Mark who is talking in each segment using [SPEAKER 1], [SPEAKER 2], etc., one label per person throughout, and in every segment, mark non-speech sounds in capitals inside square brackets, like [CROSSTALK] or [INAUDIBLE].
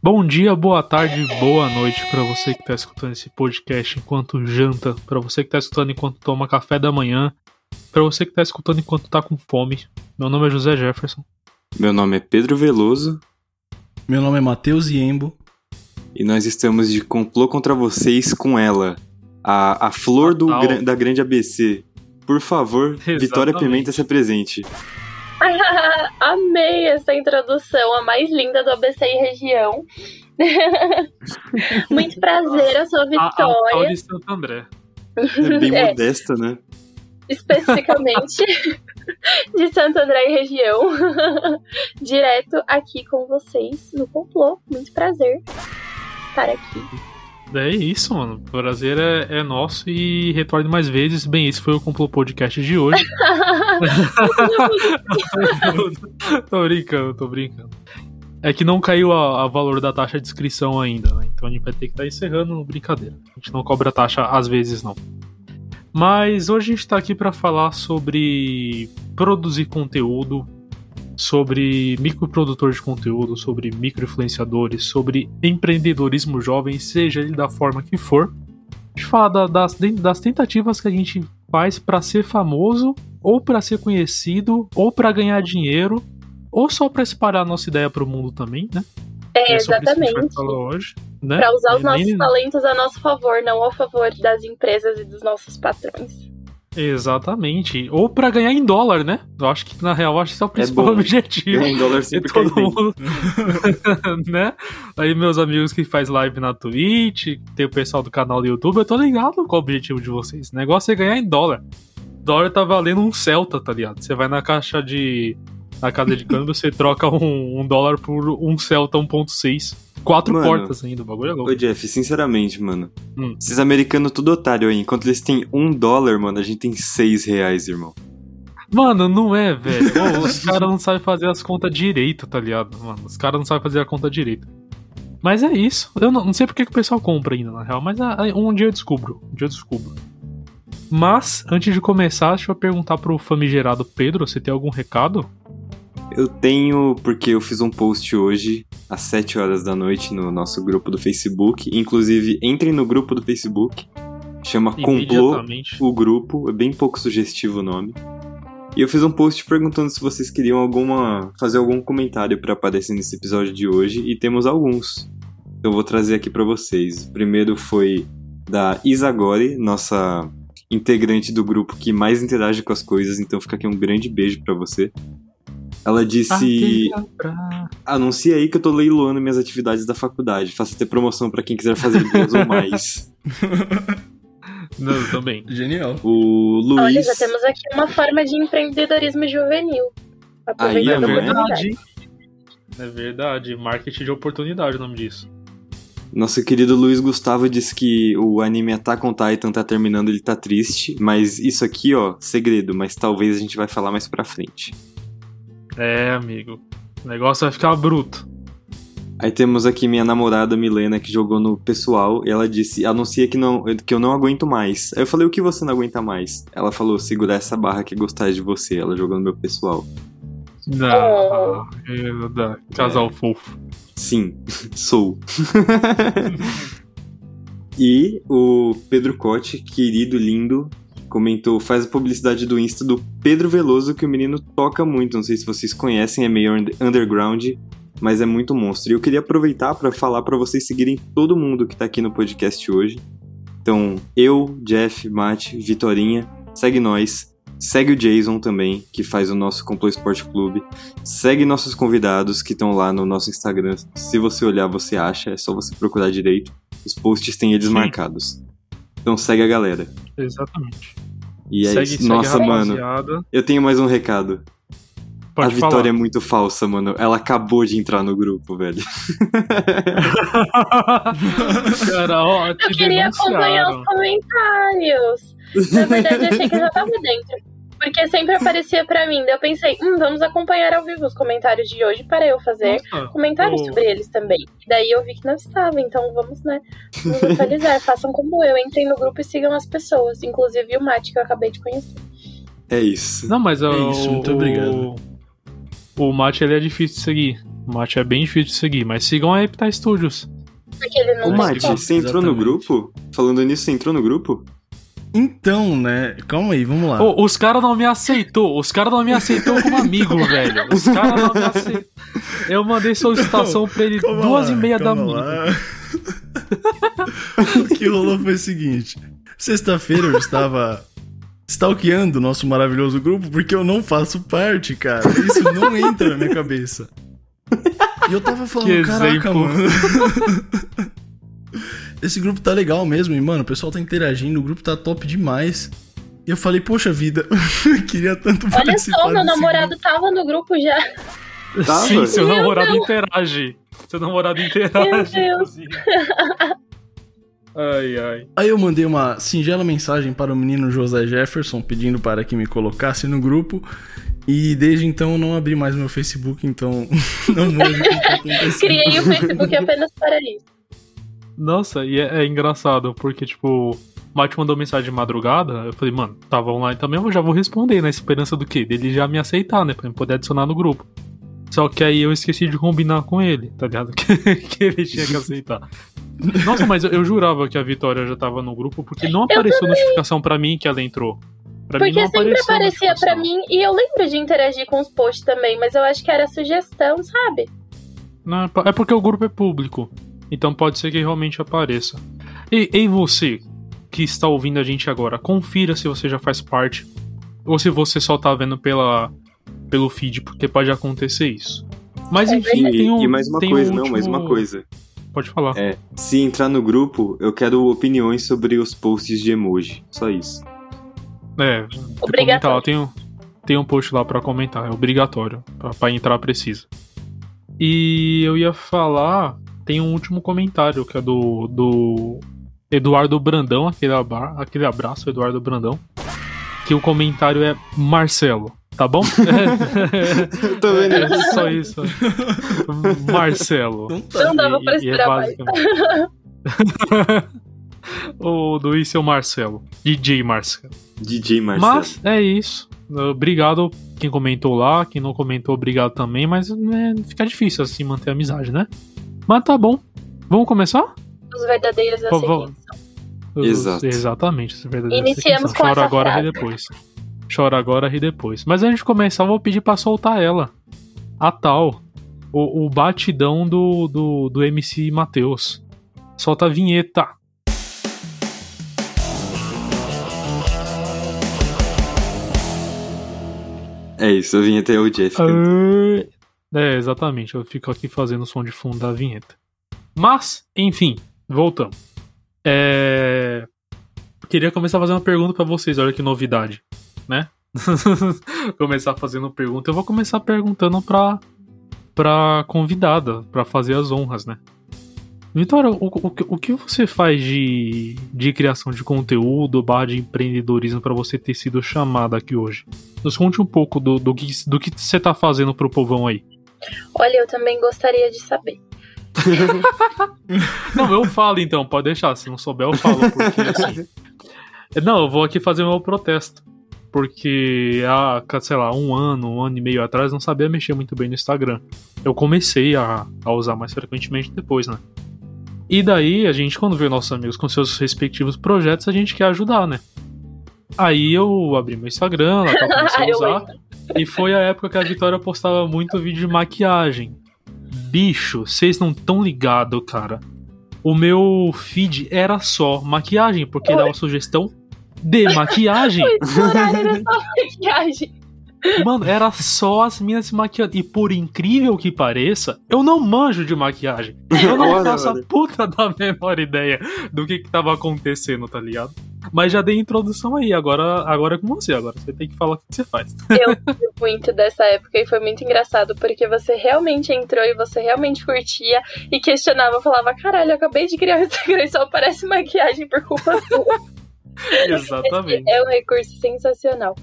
[SPEAKER 1] Bom dia, boa tarde, boa noite para você que está escutando esse podcast enquanto janta, para você que está escutando enquanto toma café da manhã, para você que está escutando enquanto está com fome. Meu nome é José Jefferson.
[SPEAKER 2] Meu nome é Pedro Veloso.
[SPEAKER 3] Meu nome é Matheus Iembo.
[SPEAKER 2] E nós estamos de complô contra vocês com ela, a, a flor do, da grande ABC. Por favor, Exatamente. Vitória Pimenta se apresente. [LAUGHS]
[SPEAKER 4] Amei essa introdução, a mais linda do ABC e região. [LAUGHS] Muito prazer, eu sou a Vitória. A, a,
[SPEAKER 1] de Santo André.
[SPEAKER 2] É bem [LAUGHS] é. modesta, né?
[SPEAKER 4] Especificamente de Santo André e região. Direto aqui com vocês no complô. Muito prazer estar aqui.
[SPEAKER 1] É isso, mano. O prazer é, é, nosso e retorne mais vezes. Bem, esse foi o Complô Podcast de hoje. [LAUGHS] [LAUGHS] tô brincando, tô brincando. É que não caiu a, a, valor da taxa de inscrição ainda, né? Então a gente vai ter que estar tá encerrando brincadeira. A gente não cobra taxa às vezes, não. Mas hoje a gente está aqui para falar sobre produzir conteúdo, sobre microprodutor de conteúdo, sobre microinfluenciadores, sobre empreendedorismo jovem, seja ele da forma que for. A gente fala da, das, das tentativas que a gente faz para ser famoso, ou para ser conhecido, ou para ganhar dinheiro, ou só para espalhar a nossa ideia para o mundo também, né?
[SPEAKER 4] É, é exatamente. Né? Para usar os nossos talentos a nosso favor, não ao favor das empresas e dos nossos patrões.
[SPEAKER 1] Exatamente. Ou para ganhar em dólar, né? Eu acho que na real acho que esse é o principal
[SPEAKER 2] é
[SPEAKER 1] objetivo.
[SPEAKER 2] Ganhar em dólar sempre todo mundo, [LAUGHS]
[SPEAKER 1] né? Aí meus amigos que faz live na Twitch, tem o pessoal do canal do YouTube, eu tô ligado qual é o objetivo de vocês. O negócio é ganhar em dólar. Dólar tá valendo um Celta, tá ligado? Você vai na caixa de na casa de câmbio, você troca um, um dólar por um Celta 1.6. Quatro mano, portas ainda, o bagulho é louco.
[SPEAKER 2] Ô, Jeff, sinceramente, mano. Hum. Esses americanos tudo otário aí. Enquanto eles têm um dólar, mano, a gente tem seis reais, irmão.
[SPEAKER 1] Mano, não é, velho. os [LAUGHS] caras não sabem fazer as contas direito, tá ligado? Mano, os caras não sabem fazer a conta direito. Mas é isso. Eu não, não sei porque que o pessoal compra ainda, na real, mas ah, um dia eu descubro. Um dia eu descubro. Mas, antes de começar, deixa eu perguntar pro famigerado Pedro, você tem algum recado?
[SPEAKER 2] Eu tenho, porque eu fiz um post hoje, às 7 horas da noite, no nosso grupo do Facebook. Inclusive, entrem no grupo do Facebook. Chama Complô o grupo, é bem pouco sugestivo o nome. E eu fiz um post perguntando se vocês queriam alguma fazer algum comentário para aparecer nesse episódio de hoje e temos alguns. Eu vou trazer aqui para vocês. O primeiro foi da Isagore, nossa integrante do grupo que mais interage com as coisas, então fica aqui um grande beijo para você. Ela disse: Anuncia aí que eu tô leiloando minhas atividades da faculdade. Faça ter promoção para quem quiser fazer duas ou mais. [LAUGHS]
[SPEAKER 1] Não, também.
[SPEAKER 3] Genial.
[SPEAKER 2] O Luiz.
[SPEAKER 4] Olha, já temos aqui uma forma de empreendedorismo juvenil.
[SPEAKER 2] Aí é verdade.
[SPEAKER 1] É verdade. Marketing de oportunidade o nome disso.
[SPEAKER 2] Nosso querido Luiz Gustavo disse que o anime Attack on Titan tá terminando, ele tá triste, mas isso aqui, ó, segredo, mas talvez a gente vai falar mais pra frente.
[SPEAKER 1] É, amigo. O negócio vai ficar bruto.
[SPEAKER 2] Aí temos aqui minha namorada Milena que jogou no pessoal e ela disse: anuncia que, não, que eu não aguento mais. Aí eu falei: o que você não aguenta mais? Ela falou: segurar essa barra que gostar de você. Ela jogou no meu pessoal.
[SPEAKER 1] Não, oh. casal é. fofo.
[SPEAKER 2] Sim, [LAUGHS] sou. [LAUGHS] e o Pedro Cote, querido, lindo, comentou, faz a publicidade do Insta do Pedro Veloso, que o menino toca muito. Não sei se vocês conhecem, é meio underground, mas é muito monstro. E eu queria aproveitar para falar para vocês seguirem todo mundo que tá aqui no podcast hoje. Então, eu, Jeff, Mate, Vitorinha, segue nós. Segue o Jason também, que faz o nosso Complô Esporte Clube. Segue nossos convidados que estão lá no nosso Instagram. Se você olhar, você acha, é só você procurar direito. Os posts têm eles Sim. marcados. Então segue a galera.
[SPEAKER 1] Exatamente.
[SPEAKER 2] E é segue, isso. Nossa, mano. Eu tenho mais um recado. Pode a Vitória falar. é muito falsa, mano. Ela acabou de entrar no grupo, velho. [LAUGHS] [LAUGHS]
[SPEAKER 1] Cara, ó,
[SPEAKER 4] eu queria acompanhar os comentários. Na verdade, eu achei que eu já tava dentro. Porque sempre aparecia para mim. Daí eu pensei, hum, vamos acompanhar ao vivo os comentários de hoje para eu fazer Nossa, comentários sobre eles também. E daí eu vi que não estava, então vamos, né? Vamos atualizar. [LAUGHS] Façam como eu, entrem no grupo e sigam as pessoas. Inclusive o Mate, que eu acabei de conhecer.
[SPEAKER 2] É isso.
[SPEAKER 1] Não, mas
[SPEAKER 3] é isso, muito
[SPEAKER 1] o,
[SPEAKER 3] obrigado.
[SPEAKER 1] O Mate ele é difícil de seguir. O Mate é bem difícil de seguir, mas sigam a Epita Studios.
[SPEAKER 4] Porque ele não
[SPEAKER 2] Ô, Mate, você entrou no grupo? Falando nisso, você entrou no grupo?
[SPEAKER 3] Então, né? Calma aí, vamos lá.
[SPEAKER 1] os caras não me aceitou. Os caras não me aceitou como amigo, [LAUGHS] velho. Os caras não me aceitou. Eu mandei solicitação não, pra ele duas lá, e meia da manhã. [LAUGHS]
[SPEAKER 3] o que rolou foi o seguinte: sexta-feira eu estava stalkeando o nosso maravilhoso grupo porque eu não faço parte, cara. Isso não entra na minha cabeça. E eu tava falando, que caraca, exemplo. mano. [LAUGHS] Esse grupo tá legal mesmo, e, mano, o pessoal tá interagindo, o grupo tá top demais. E eu falei, poxa vida, [LAUGHS] queria tanto
[SPEAKER 4] Olha só, meu namorado grupo. tava no grupo já.
[SPEAKER 1] Tava? Sim, seu meu namorado Deus. interage. Seu namorado interage. Meu Deus. Ai, ai.
[SPEAKER 3] Aí eu mandei uma singela mensagem para o menino José Jefferson pedindo para que me colocasse no grupo. E desde então eu não abri mais meu Facebook, então [LAUGHS] não manjo o que tá.
[SPEAKER 4] Criei o Facebook apenas para isso.
[SPEAKER 1] Nossa, e é, é engraçado, porque, tipo, o Mate mandou mensagem de madrugada, eu falei, mano, tava online também, eu já vou responder, na esperança do quê? Dele já me aceitar, né? Pra me poder adicionar no grupo. Só que aí eu esqueci de combinar com ele, tá ligado? [LAUGHS] Que, que ele tinha que aceitar. Nossa, mas eu, eu, jurava que a Vitória já tava no grupo, porque não apareceu notificação para mim que ela entrou. Pra
[SPEAKER 4] porque sempre aparecia para mim e eu lembro de interagir com os posts também, mas eu acho que era sugestão, sabe?
[SPEAKER 1] Não, é porque o grupo é público. Então pode ser que realmente apareça. E, e você, que está ouvindo a gente agora, confira se você já faz parte ou se você só tá vendo pela, pelo feed, porque pode acontecer isso. Mas é enfim,
[SPEAKER 2] e,
[SPEAKER 1] tem um,
[SPEAKER 2] e mais uma coisa, um último... não, mais uma coisa.
[SPEAKER 1] Pode falar.
[SPEAKER 2] É, se entrar no grupo, eu quero opiniões sobre os posts de emoji. Só isso.
[SPEAKER 1] É, comentar lá, tem um, tem um post lá para comentar, é obrigatório. para entrar precisa. E eu ia falar, tem um último comentário que é do, do Eduardo Brandão, aquele, abra, aquele abraço, Eduardo Brandão. Que o comentário é Marcelo, tá bom? [LAUGHS]
[SPEAKER 2] É, Tô vendo.
[SPEAKER 1] É só isso. Marcelo.
[SPEAKER 4] Não dava pra esperar é basicamente... mais.
[SPEAKER 1] o do Isso é o Marcelo. DJ Marcelo.
[SPEAKER 2] DJ Marcelo.
[SPEAKER 1] Mas é isso. Obrigado quem comentou lá, quem não comentou, obrigado também, mas né, fica difícil assim manter a amizade, né? Mas tá bom. Vamos começar?
[SPEAKER 4] Os verdadeiros assim.
[SPEAKER 2] Exato.
[SPEAKER 1] Exatamente, os verdadeiros
[SPEAKER 4] Iniciamos com
[SPEAKER 1] Chora agora,
[SPEAKER 4] frase.
[SPEAKER 1] ri depois. Chora agora, ri depois. Mas antes de começar, eu vou pedir pra soltar ela. A tal. O, o batidão do, do, do MC Matheus. Solta a vinheta.
[SPEAKER 2] É isso, a vinheta é o Jeff.
[SPEAKER 1] É, exatamente. Eu fico aqui fazendo o som de fundo da vinheta. Mas, enfim, voltamos. É... Queria começar fazendo uma pergunta para vocês, olha que novidade, né? [LAUGHS] começar fazendo pergunta. Eu vou começar perguntando pra, pra convidada, pra fazer as honras, né? Vitória, o, o, o que você faz de, de criação de conteúdo, barra de empreendedorismo para você ter sido chamada aqui hoje? Nos conte um pouco do, do, que, do que você tá fazendo pro povão aí.
[SPEAKER 4] Olha, eu também gostaria de saber. [LAUGHS]
[SPEAKER 1] não, eu falo então, pode deixar. Se não souber, eu falo. Porque assim. [LAUGHS] Não, eu vou aqui fazer meu protesto. Porque há, sei lá, um ano, um ano e meio atrás, não sabia mexer muito bem no Instagram. Eu comecei a, a usar mais frequentemente depois, né? E daí, a gente, quando vê nossos amigos com seus respectivos projetos, a gente quer ajudar, né? Aí eu abri meu Instagram, lá comecei a [LAUGHS] usar. E foi a época que a Vitória postava muito vídeo de maquiagem. Bicho, vocês não tão ligado, cara. O meu feed era só maquiagem, porque dava sugestão de maquiagem. [LAUGHS]
[SPEAKER 4] era só maquiagem.
[SPEAKER 1] Mano, era só as minhas se maquiando. E por incrível que pareça, eu não manjo de maquiagem. Eu não faço a puta da menor ideia do que que tava acontecendo, tá ligado? Mas já dei introdução aí, agora, agora é com você. Agora você tem que falar o que você faz.
[SPEAKER 4] Eu lembro muito dessa época e foi muito engraçado, porque você realmente entrou e você realmente curtia e questionava, falava, caralho, eu acabei de criar o Instagram e só aparece maquiagem por culpa sua. [LAUGHS]
[SPEAKER 1] Exatamente.
[SPEAKER 4] É um recurso sensacional.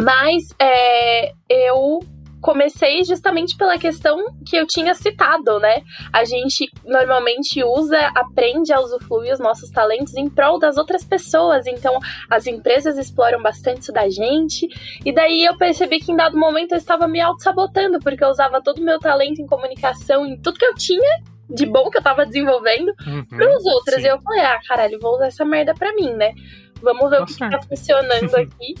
[SPEAKER 4] Mas é, eu comecei justamente pela questão que eu tinha citado, né? A gente normalmente usa, aprende a usufruir os nossos talentos em prol das outras pessoas. Então, as empresas exploram bastante isso da gente. E daí eu percebi que em dado momento eu estava me auto-sabotando, porque eu usava todo o meu talento em comunicação, em tudo que eu tinha de bom que eu tava desenvolvendo uhum, para os outros. Sim. E eu falei, ah, caralho, vou usar essa merda pra mim, né? Vamos ver tá o que, que tá funcionando [LAUGHS] aqui.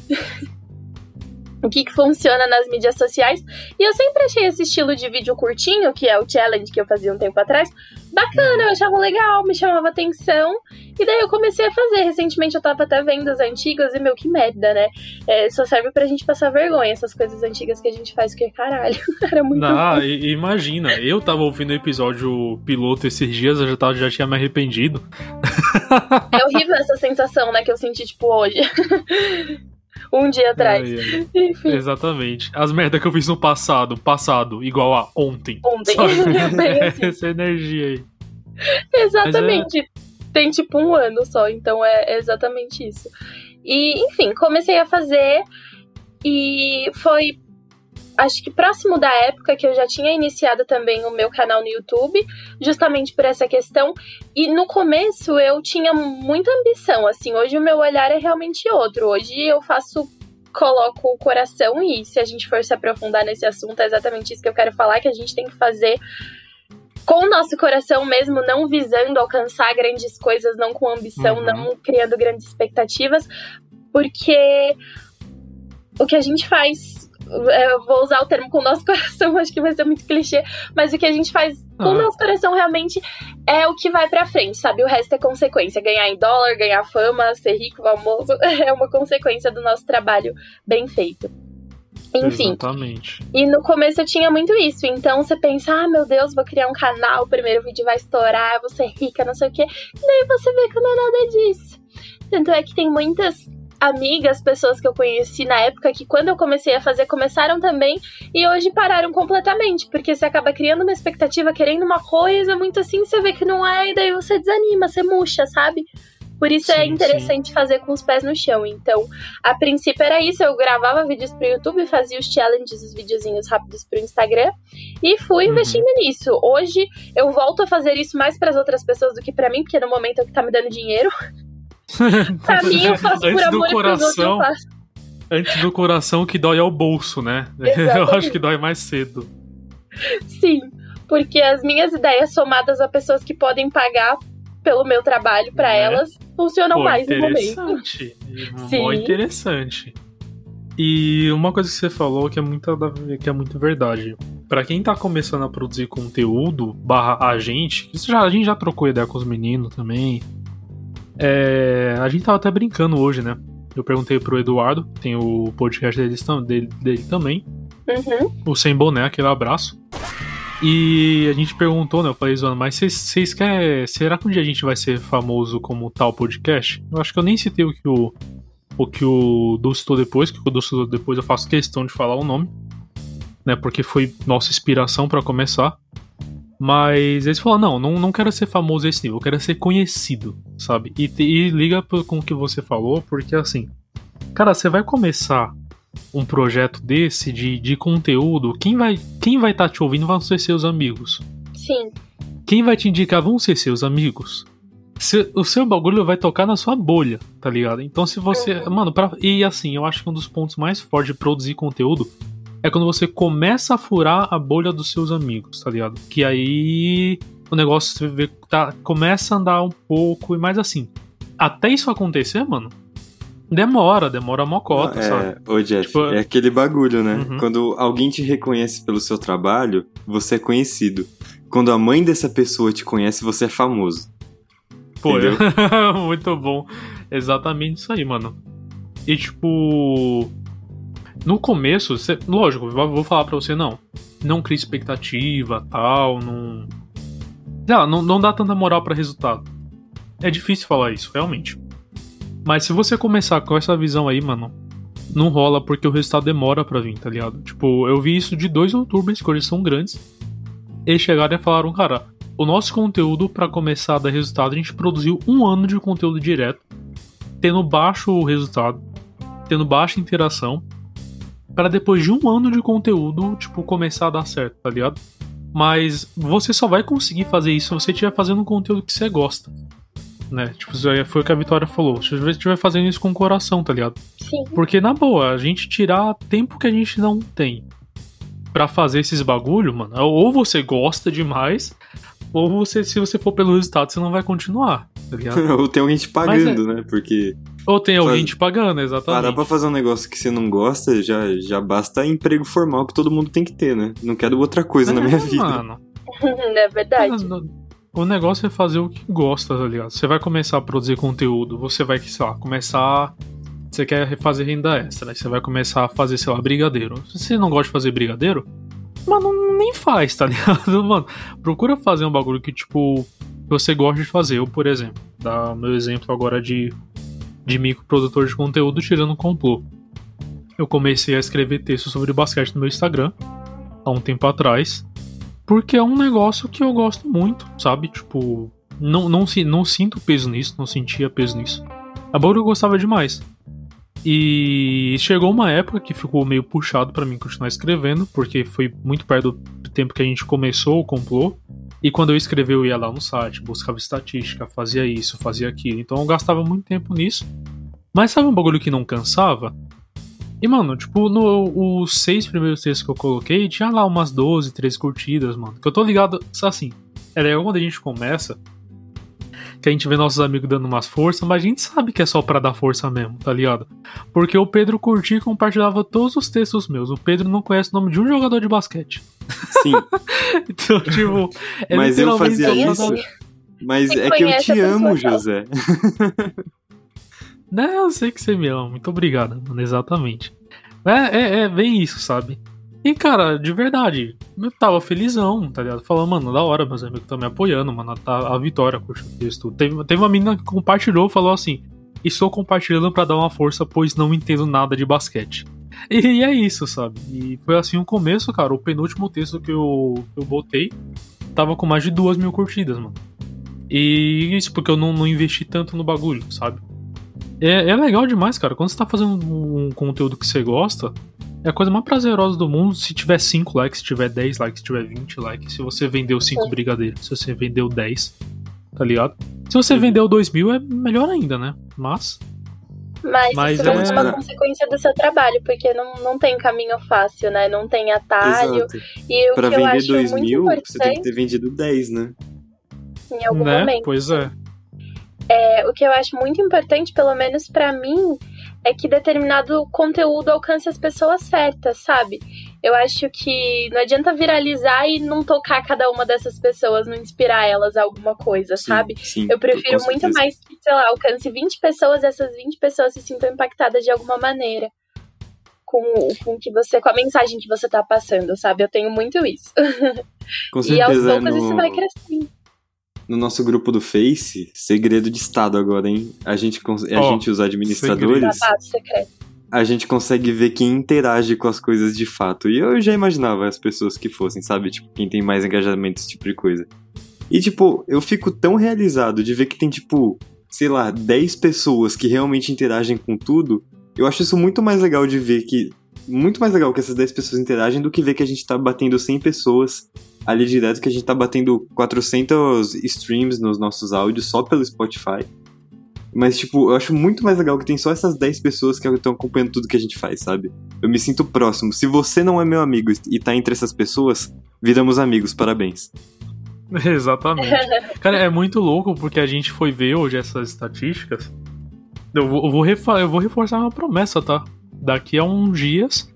[SPEAKER 4] O que, que funciona nas mídias sociais. E eu sempre achei esse estilo de vídeo curtinho, que é o challenge que eu fazia um tempo atrás, bacana, eu achava legal, me chamava atenção. E daí eu comecei a fazer. Recentemente eu tava até vendo as antigas e, meu, que merda, né? É, só serve pra gente passar vergonha, essas coisas antigas que a gente faz, que caralho, [LAUGHS] era muito.
[SPEAKER 1] Ah, imagina, eu tava ouvindo o episódio piloto esses dias, eu já, tava, já tinha me arrependido. [LAUGHS]
[SPEAKER 4] É horrível essa sensação, né, que eu senti, tipo, hoje. [LAUGHS] um dia atrás. [LAUGHS]
[SPEAKER 1] Enfim. Exatamente. As merdas que eu fiz no passado, passado, igual a ontem.
[SPEAKER 4] Ontem. [LAUGHS]
[SPEAKER 1] assim. [LAUGHS] Essa energia aí.
[SPEAKER 4] Exatamente. É... Tem tipo um ano só, então é exatamente isso. E, enfim, comecei a fazer e foi acho que próximo da época que eu já tinha iniciado também o meu canal no YouTube, justamente por essa questão. E no começo eu tinha muita ambição, assim, hoje o meu olhar é realmente outro. Hoje eu faço coloco o coração e se a gente for se aprofundar nesse assunto, é exatamente isso que eu quero falar, que a gente tem que fazer com o nosso coração mesmo, não visando alcançar grandes coisas, não com ambição, uhum. não criando grandes expectativas, porque o que a gente faz eu vou usar o termo com o nosso [LAUGHS] coração, acho que vai ser muito clichê, mas o que a gente faz com o ah. nosso coração realmente é o que vai pra frente, sabe? O resto é consequência. Ganhar em dólar, ganhar fama, ser rico, famoso, [LAUGHS] é uma consequência do nosso trabalho bem feito. Enfim.
[SPEAKER 1] Exatamente.
[SPEAKER 4] E no começo eu tinha muito isso. Então você pensa, ah, meu Deus, vou criar um canal, o primeiro vídeo vai estourar, vou ser rica, não sei o quê. E daí você vê que não é nada disso. Tanto é que tem muitas amigas, pessoas que eu conheci na época que quando eu comecei a fazer começaram também e hoje pararam completamente, porque você acaba criando uma expectativa, querendo uma coisa muito assim, você vê que não é e daí você desanima, você murcha, sabe? Por isso é sim, é interessante sim. fazer com os pés no chão. Então, a princípio era isso, eu gravava vídeos pro YouTube, fazia os challenges, os videozinhos rápidos pro Instagram e fui uhum. investindo nisso. Hoje eu volto a fazer isso mais para as outras pessoas do que para mim, porque no momento é o que tá me dando dinheiro. [LAUGHS] pra mim, eu faço
[SPEAKER 1] antes
[SPEAKER 4] por amor
[SPEAKER 1] do coração, Antes do coração, que dói é o bolso, né? Exatamente. [LAUGHS] Eu acho que dói mais cedo.
[SPEAKER 4] Sim, porque as minhas ideias somadas a pessoas que podem pagar pelo meu trabalho para é. elas funcionam Pô, mais no momento.
[SPEAKER 1] Interessante. [LAUGHS] Muito interessante. E uma coisa que você falou que é muito, que é muito verdade. Para quem tá começando a produzir conteúdo, barra a gente, isso já, a gente já trocou ideia com os meninos também. É, a gente tava até brincando hoje, né? Eu perguntei pro Eduardo, tem o podcast dele, dele, dele também.
[SPEAKER 4] Uhum.
[SPEAKER 1] O Sem Boné, aquele abraço. E a gente perguntou, né? Eu falei, Zona, mas vocês querem. Será que um dia a gente vai ser famoso como tal podcast? Eu acho que eu nem citei o que o. O que o Du citou depois, que o Du citou depois eu faço questão de falar o nome. Né? Porque foi nossa inspiração para começar. Mas eles falaram: não, não, não quero ser famoso esse nível, eu quero ser conhecido, sabe? E, e liga com o que você falou, porque assim, cara, você vai começar um projeto desse de, de conteúdo, quem vai quem vai estar tá te ouvindo vão ser seus amigos.
[SPEAKER 4] Sim.
[SPEAKER 1] Quem vai te indicar vão ser seus amigos. Se, o seu bagulho vai tocar na sua bolha, tá ligado? Então se você. Uhum. Mano, pra, e assim, eu acho que um dos pontos mais fortes de produzir conteúdo é quando você começa a furar a bolha dos seus amigos, tá ligado? Que aí o negócio você vê, tá, começa a andar um pouco, e mais assim. Até isso acontecer, mano, demora, demora mocota, é, sabe?
[SPEAKER 2] Ô, Jeff, tipo, é aquele bagulho, né? Uhum. Quando alguém te reconhece pelo seu trabalho, você é conhecido. Quando a mãe dessa pessoa te conhece, você é famoso.
[SPEAKER 1] Pô, [LAUGHS] muito bom. Exatamente isso aí, mano. E tipo no começo, cê, lógico, vou falar pra você, não. Não cria expectativa, tal, não. Ah, não, não dá tanta moral para resultado. É difícil falar isso, realmente. Mas se você começar com essa visão aí, mano, não rola porque o resultado demora pra vir, tá ligado? Tipo, eu vi isso de dois youtubers que hoje são grandes. Eles chegaram e falaram, cara, o nosso conteúdo para começar a dar resultado, a gente produziu um ano de conteúdo direto, tendo baixo resultado, tendo baixa interação, para depois de um ano de conteúdo, tipo, começar a dar certo, tá ligado? Mas você só vai conseguir fazer isso se você estiver fazendo um conteúdo que você gosta. Né? Tipo, foi o que a Vitória falou. Se você estiver fazendo isso com o coração, tá ligado?
[SPEAKER 4] Sim.
[SPEAKER 1] Porque, na boa, a gente tirar tempo que a gente não tem para fazer esses bagulho, mano, ou você gosta demais, ou você, se você for pelo resultado, você não vai continuar, tá ligado? [LAUGHS]
[SPEAKER 2] ou tem alguém te pagando, é... né? Porque.
[SPEAKER 1] Ou tem alguém faz... te pagando, exatamente.
[SPEAKER 2] Parar pra fazer um negócio que você não gosta, já, já basta emprego formal que todo mundo tem que ter, né? Não quero outra coisa é, na minha vida. Mano. [LAUGHS]
[SPEAKER 4] é verdade.
[SPEAKER 1] O negócio é fazer o que gosta, tá ligado? Você vai começar a produzir conteúdo, você vai, sei lá, começar. Você quer fazer renda extra, né? Você vai começar a fazer, sei lá, brigadeiro. Se você não gosta de fazer brigadeiro, mano, nem faz, tá [LAUGHS] ligado? Mano, procura fazer um bagulho que, tipo, você gosta de fazer. Eu, por exemplo, dar meu exemplo agora de, de microprodutor de conteúdo tirando complô. Eu comecei a escrever textos sobre basquete no meu Instagram há um tempo atrás. Porque é um negócio que eu gosto muito, sabe? Tipo, não, não, não sinto peso nisso, não sentia peso nisso. A bagulho eu gostava demais. E chegou uma época que ficou meio puxado para mim continuar escrevendo, porque foi muito perto do tempo que a gente começou o complô. E quando eu escrevi, eu ia lá no site, buscava estatística, fazia isso, fazia aquilo. Então eu gastava muito tempo nisso. Mas sabe um bagulho que não cansava? E, mano, tipo, no, seis primeiros textos que eu coloquei, tinha lá umas 12, 13 curtidas, mano. Que eu tô ligado, assim, é legal quando a gente começa, que a gente vê nossos amigos dando umas forças, mas a gente sabe que é só para dar força mesmo, tá ligado? Porque o Pedro curtia e compartilhava todos os textos meus. O Pedro não conhece o nome de um jogador de basquete.
[SPEAKER 2] Sim. [LAUGHS]
[SPEAKER 1] então, tipo,
[SPEAKER 2] é mas eu fazia isso. Mas é que eu te amo, José.
[SPEAKER 1] Não, eu sei que você me ama. Muito obrigado, mano. Exatamente. É, é, é bem isso, sabe? E, cara, de verdade, eu tava felizão, tá ligado? Falando, mano, da hora, meus amigos estão me apoiando, mano. Tá, a Vitória curtiu o texto. Teve, teve uma menina que compartilhou falou assim: Estou compartilhando para dar uma força, pois não entendo nada de basquete. E, e, é isso, sabe? E foi assim o começo, cara. O penúltimo texto que eu, eu botei tava com mais de duas mil curtidas, mano. E isso porque eu não, não investi tanto no bagulho, sabe? É, é legal demais, cara. Quando você tá fazendo um conteúdo que você gosta, é a coisa mais prazerosa do mundo se tiver 5 likes, se tiver 10 likes, se tiver 20 likes. Se você vendeu 5 brigadeiros, se você vendeu 10, tá ligado? Se você vendeu 2 mil, é melhor ainda, né? Mas.
[SPEAKER 4] Mas, Mas isso é uma consequência do seu trabalho, porque não, não tem caminho fácil, né? Não tem atalho.
[SPEAKER 2] Exato. E o pra que vender eu acho 2 mil, você tem que ter vendido 10, né?
[SPEAKER 4] Em algum né? momento.
[SPEAKER 1] Pois é.
[SPEAKER 4] é. O que eu acho muito importante, pelo menos para mim, é que determinado conteúdo alcance as pessoas certas, sabe? Eu acho que não adianta viralizar e não tocar cada uma dessas pessoas, não inspirar elas a alguma coisa,
[SPEAKER 2] sim,
[SPEAKER 4] sabe?
[SPEAKER 2] Sim,
[SPEAKER 4] eu prefiro muito mais que, sei lá, alcance 20 pessoas e essas 20 pessoas se sintam impactadas de alguma maneira. Com, com que você, com a mensagem que você tá passando, sabe? Eu tenho muito isso.
[SPEAKER 2] Com certeza, [LAUGHS]
[SPEAKER 4] e aos
[SPEAKER 2] poucos
[SPEAKER 4] no... isso vai crescendo
[SPEAKER 2] no nosso grupo do Face, segredo de Estado agora, hein? A gente, a oh, gente os administradores. A gente consegue ver quem interage com as coisas de fato. E eu já imaginava as pessoas que fossem, sabe? Tipo, quem tem mais engajamento, esse tipo de coisa. E, tipo, eu fico tão realizado de ver que tem, tipo, sei lá, 10 pessoas que realmente interagem com tudo. Eu acho isso muito mais legal de ver que. Muito mais legal que essas 10 pessoas interagem do que ver que a gente tá batendo 100 pessoas ali direto que a gente tá batendo 400 streams nos nossos áudios só pelo Spotify. Mas, tipo, eu acho muito mais legal que tem só essas 10 pessoas que estão acompanhando tudo que a gente faz, sabe? Eu me sinto próximo. Se você não é meu amigo e tá entre essas pessoas, viramos amigos, parabéns. [LAUGHS]
[SPEAKER 1] Exatamente. Cara, é muito louco porque a gente foi ver hoje essas estatísticas. Eu vou, eu vou, eu vou reforçar uma promessa, tá? Daqui a uns dias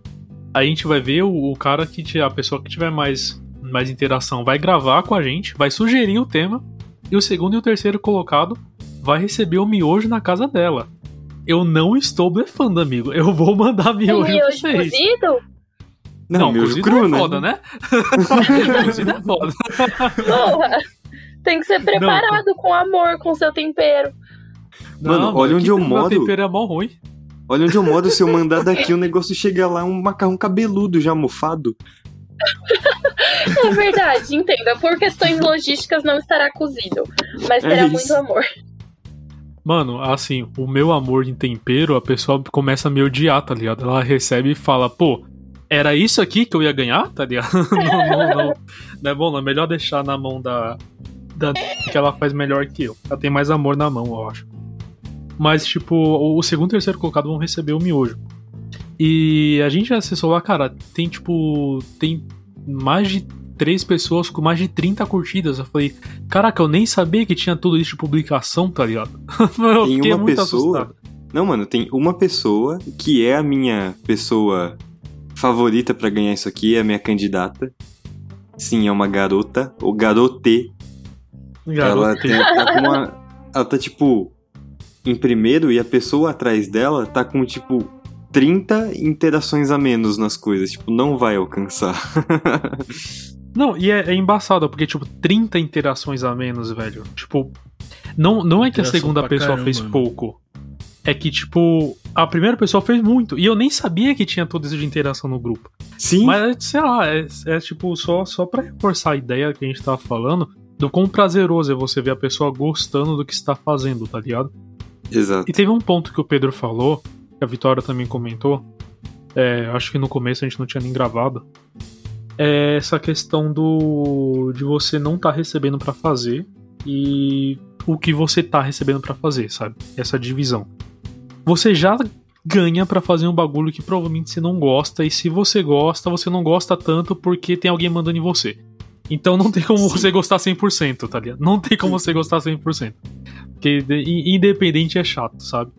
[SPEAKER 1] a gente vai ver o, o cara que a pessoa que tiver mais mais interação vai gravar com a gente, vai sugerir o tema, e o segundo e o terceiro colocado vai receber o miojo na casa dela. Eu não estou blefando, amigo. Eu vou mandar miojo, miojo pra vocês.
[SPEAKER 4] Cozido?
[SPEAKER 1] Não, não miojo cru, é né? foda, né? [LAUGHS] cozido é foda.
[SPEAKER 4] Porra, tem que ser preparado não, com amor, com seu tempero.
[SPEAKER 2] Mano, não, olha onde eu moro.
[SPEAKER 1] Meu tempero é mó ruim.
[SPEAKER 2] Olha onde eu moro, se eu mandar daqui o negócio chega lá, um macarrão cabeludo já mofado.
[SPEAKER 4] é verdade, entenda. Por questões logísticas não estará cozido, mas é terá é muito amor.
[SPEAKER 1] Mano, assim, o meu amor em tempero, a pessoa começa a me odiar, tá ligado? Ela recebe e fala, pô, era isso aqui que eu ia ganhar, tá ligado? [LAUGHS] não, não, não. Não é bom, não. É melhor deixar na mão da, da. que ela faz melhor que eu. Ela tem mais amor na mão, eu acho. Mas, tipo, o segundo e terceiro colocado vão receber o miojo. E a gente acessou lá, cara, tem tipo. Tem mais de três pessoas com mais de 30 curtidas. Eu falei, caraca, eu nem sabia que tinha tudo isso de publicação, tá ligado? [LAUGHS]
[SPEAKER 2] eu tem uma pessoa... assustado. Não, mano, tem uma pessoa que é a minha pessoa favorita para ganhar isso aqui, é a minha candidata. Sim, é uma garota, ou garote. Garote. Ela tá com uma. [LAUGHS] Ela tá tipo em primeiro e a pessoa atrás dela tá com tipo 30 interações a menos nas coisas. Tipo, não vai alcançar. [LAUGHS]
[SPEAKER 1] Não, e é, é, embaçado, porque, tipo, 30 interações a menos, velho. Tipo, não, não é que a segunda pessoa caramba, fez pouco. É que, tipo, a primeira pessoa fez muito. E eu nem sabia que tinha toda essa interação no grupo.
[SPEAKER 2] Sim.
[SPEAKER 1] Mas, sei lá, é, é tipo, só, só pra reforçar a ideia que a gente tava falando do quão prazeroso é você ver a pessoa gostando do que está fazendo, tá ligado?
[SPEAKER 2] Exato.
[SPEAKER 1] E teve um ponto que o Pedro falou, que a Vitória também comentou. É, acho que no começo a gente não tinha nem gravado é essa questão do de você não estar tá recebendo para fazer e o que você tá recebendo para fazer, sabe? Essa divisão. Você já ganha para fazer um bagulho que provavelmente você não gosta e se você gosta, você não gosta tanto porque tem alguém mandando em você. Então não tem como Sim. você gostar 100%, tá ligado? Não tem como você gostar 100%. Porque independente é chato, sabe?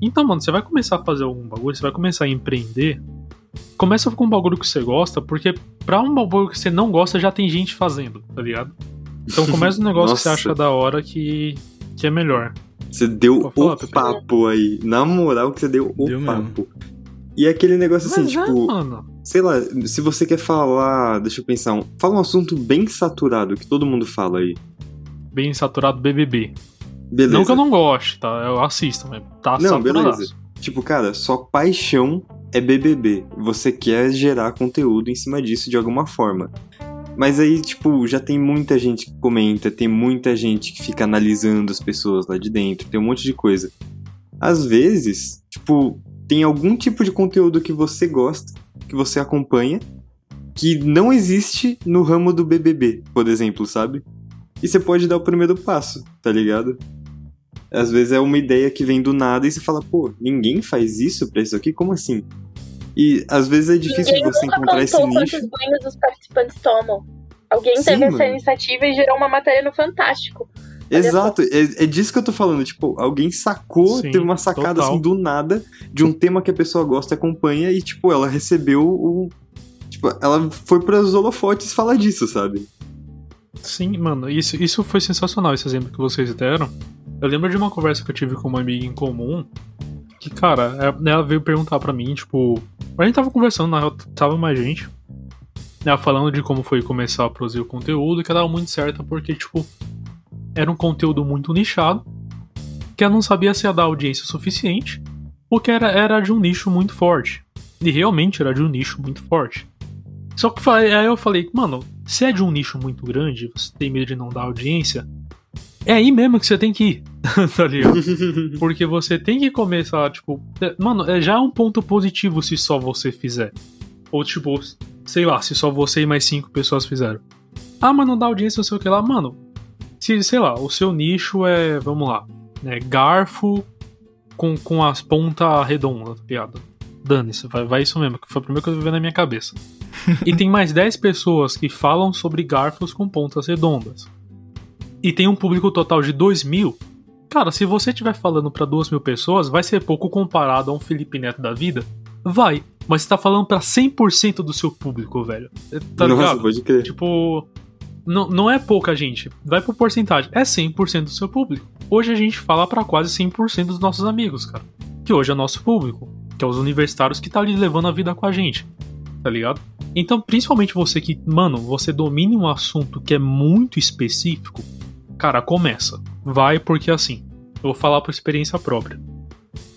[SPEAKER 1] Então, mano, você vai começar a fazer algum bagulho, você vai começar a empreender, começa com um bagulho que você gosta, porque pra um bagulho que você não gosta já tem gente fazendo, tá ligado? Então começa um [LAUGHS] negócio que você acha da hora que, que é melhor.
[SPEAKER 2] Você deu falar, o papo aí. Na moral que você deu o deu papo. Mesmo. E aquele negócio assim, Mas é, tipo. Mano. Sei lá, se você quer falar. Deixa eu pensar. Um, fala um assunto bem saturado que todo mundo fala aí.
[SPEAKER 1] Bem saturado BBB. Beleza. Não que eu não goste, tá? Eu assisto, mas tá Não, beleza.
[SPEAKER 2] Tipo, cara, sua paixão é BBB. Você quer gerar conteúdo em cima disso de alguma forma. Mas aí, tipo, já tem muita gente que comenta, tem muita gente que fica analisando as pessoas lá de dentro, tem um monte de coisa. Às vezes, tipo, tem algum tipo de conteúdo que você gosta, que você acompanha, que não existe no ramo do BBB, por exemplo, sabe? E você pode dar o primeiro passo, tá ligado? Às vezes é uma ideia que vem do nada e você fala, pô, ninguém faz isso pra isso aqui? Como assim? E às vezes é difícil ninguém você encontrar esse nicho.
[SPEAKER 4] quantos banhos os participantes tomam. Alguém Sim, teve mano. essa iniciativa e gerou uma matéria no Fantástico.
[SPEAKER 2] Exato, é, é, disso que eu tô falando. Tipo, alguém sacou, Sim, teve uma sacada total. assim do nada de um tema que a pessoa gosta e acompanha e, tipo, ela recebeu o. Tipo, ela foi para os holofotes falar disso, sabe?
[SPEAKER 1] Sim, mano, isso, isso foi sensacional, esse exemplo que vocês deram. Eu lembro de uma conversa que eu tive com uma amiga em comum, que, cara, é, ela veio perguntar para mim, tipo. A gente tava conversando, na real, tava mais gente. Ela falando de como foi começar a produzir o conteúdo, que ela dava muito certa, porque, tipo, era um conteúdo muito nichado, que ela não sabia se ia dar audiência suficiente, porque era, era de um nicho muito forte. E realmente era de um nicho muito forte. Só que aí eu falei, mano, se é de um nicho muito grande, você tem medo de não dar audiência, é aí mesmo que você tem que ir, [LAUGHS] tá ligado? [LAUGHS] Porque você tem que começar, tipo. É, mano, é já um ponto positivo se só você fizer. Ou, tipo, sei lá, se só você e mais cinco pessoas fizeram. Ah, mas não dá audiência, não sei o que lá. Mano, se, sei lá, o seu nicho é, vamos lá, né, garfo com, com as pontas redondas, tá ligado? Dane-se, vai, vai isso mesmo, que foi a primeira coisa que veio na minha cabeça. [LAUGHS] e tem mais 10 pessoas que falam sobre garfos com pontas redondas e tem um público total de 2 mil, cara, se você estiver falando para 2 mil pessoas, vai ser pouco comparado a um Felipe Neto da vida? Vai. Mas você tá falando pra 100% do seu público, velho. Tá Nossa, ligado? Pode crer. Tipo, não, não é pouca gente. Vai por porcentagem. É 100% do seu público. Hoje a gente fala para quase 100% dos nossos amigos, cara. Que hoje é nosso público. Que é os universitários que tá ali levando a vida com a gente. Tá ligado? Então, principalmente você que, mano, você domina um assunto que é muito específico, Cara, começa. Vai porque assim, eu vou falar por experiência própria.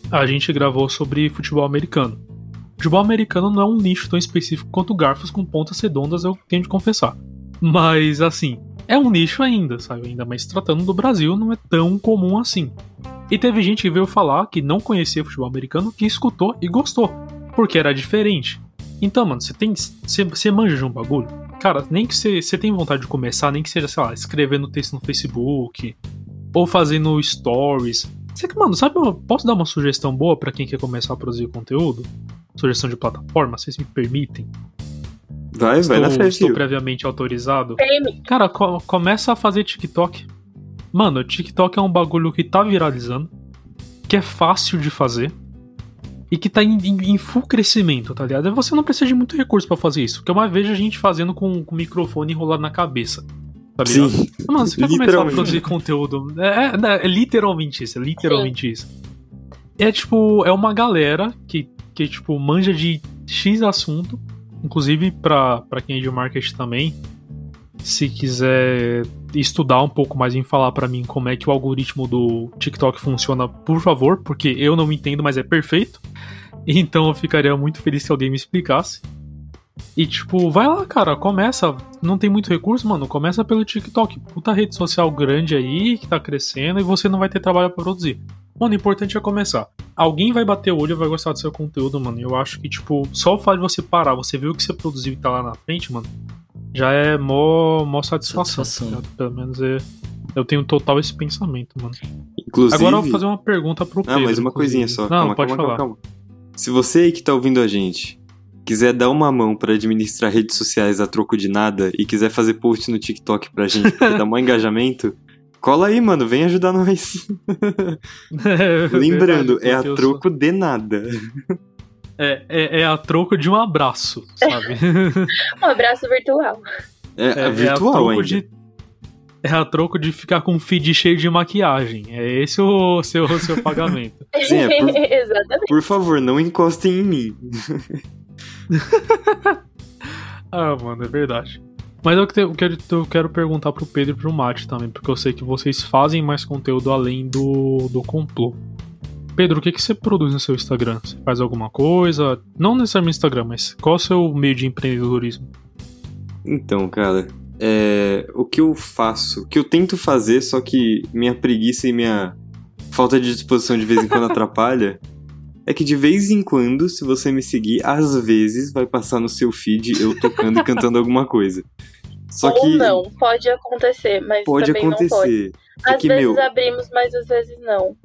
[SPEAKER 1] A gente gravou sobre futebol americano. Futebol americano não é um nicho tão específico quanto garfos com pontas redondas, eu tenho de confessar. Mas assim, é um nicho ainda, sabe? Ainda mais tratando do Brasil, não é tão comum assim. E teve gente que veio falar que não conhecia futebol americano, que escutou e gostou, porque era diferente. Então, mano, você tem. Você, manja de um bagulho? Cara, nem que você, tem vontade de começar, nem que seja, sei lá, escrevendo texto no Facebook, ou fazendo stories. Você que, mano, sabe, posso dar uma sugestão boa para quem quer começar a produzir conteúdo? Sugestão de plataforma, vocês me permitem?
[SPEAKER 2] Vai,
[SPEAKER 1] estou,
[SPEAKER 2] vai na fé,
[SPEAKER 1] Estou previamente autorizado. Cara, co começa a fazer TikTok. Mano, TikTok é um bagulho que tá viralizando, que é fácil de fazer e que tá em, em, em full crescimento, tá ligado? Você não precisa de muito recurso para fazer isso, porque uma vez a gente fazendo com, com o microfone enrolado na cabeça. Tá ligado? Sim. Mano, você quer começar a produzir conteúdo. É, é, é, literalmente isso, é literalmente Sim. isso. É tipo, é uma galera que, que tipo, manja de X assunto Inclusive, para quem é de marketing também, se quiser estudar um pouco mais em falar para mim como é que o algoritmo do TikTok funciona, por favor, porque eu não entendo, mas é perfeito. [LAUGHS] Então eu ficaria muito feliz se alguém me explicasse. E tipo, vai lá, cara, começa. Não tem muito recurso, mano. Começa pelo TikTok. Puta rede social grande aí que tá crescendo e você não vai ter trabalho para produzir. Mano, o importante é começar. Alguém vai bater o olho e vai gostar do seu conteúdo, mano. Eu acho que, tipo, só o fato de você parar, você ver o que você produziu e tá lá na frente, mano, já é mó, mó satisfação. satisfação. Pelo menos é, eu tenho total esse pensamento, mano.
[SPEAKER 2] Inclusive...
[SPEAKER 1] Agora eu vou fazer uma pergunta pro Pedro.
[SPEAKER 2] Ah, mas uma coisinha só.
[SPEAKER 1] Não,
[SPEAKER 2] calma,
[SPEAKER 1] pode
[SPEAKER 2] calma,
[SPEAKER 1] falar.
[SPEAKER 2] Calma, calma. Se você aí que tá ouvindo a gente quiser dar uma mão para administrar redes sociais a troco de nada e quiser fazer post no TikTok pra gente, porque dá um engajamento, Cola aí, mano, vem ajudar nós. [LAUGHS] [LAUGHS] É, Lembrando, verdade, é a troco sou... de nada.
[SPEAKER 1] É, é, é, a troco de um abraço, sabe? [LAUGHS]
[SPEAKER 4] um abraço virtual.
[SPEAKER 2] É, é, é virtual ainda.
[SPEAKER 1] De, é a troco de ficar com um feed cheio de maquiagem. É esse o seu, o seu pagamento.
[SPEAKER 2] Sim, é, por, Exatamente. Por favor, não encostem em mim. [LAUGHS]
[SPEAKER 1] ah, mano, é verdade. Mas eu quero, eu quero perguntar pro Pedro e pro Mate também, porque eu sei que vocês fazem mais conteúdo além do, do complô. Pedro, o que, que você produz no seu Instagram? Você faz alguma coisa? Não necessariamente Instagram, mas qual é o seu meio de empreendedorismo?
[SPEAKER 2] Então, cara, é, o que eu faço, o que eu tento fazer, só que minha preguiça e minha falta de disposição de vez em quando [LAUGHS] atrapalha, é que de vez em quando, se você me seguir, às vezes vai passar no seu feed eu tocando e cantando alguma coisa. Só
[SPEAKER 4] Ou
[SPEAKER 2] que.
[SPEAKER 4] não, pode acontecer, mas pode também acontecer. não pode. É às que, vezes meu... abrimos, mas às vezes não.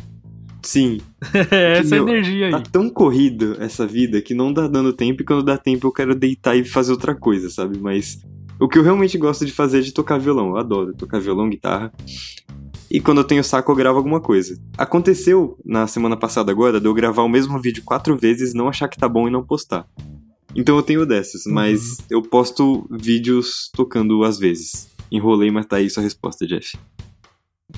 [SPEAKER 2] Sim. [LAUGHS]
[SPEAKER 1] é essa meu, energia aí.
[SPEAKER 2] Tá tão corrido essa vida que não dá dando tempo e quando dá tempo eu quero deitar e fazer outra coisa, sabe? Mas o que eu realmente gosto de fazer é de tocar violão. Eu adoro tocar violão, guitarra. E quando eu tenho saco, eu gravo alguma coisa. Aconteceu na semana passada agora de eu gravar o mesmo vídeo quatro vezes, não achar que tá bom e não postar. Então eu tenho dessas, uhum. mas eu posto vídeos tocando às vezes. Enrolei, mas tá aí sua resposta, Jeff.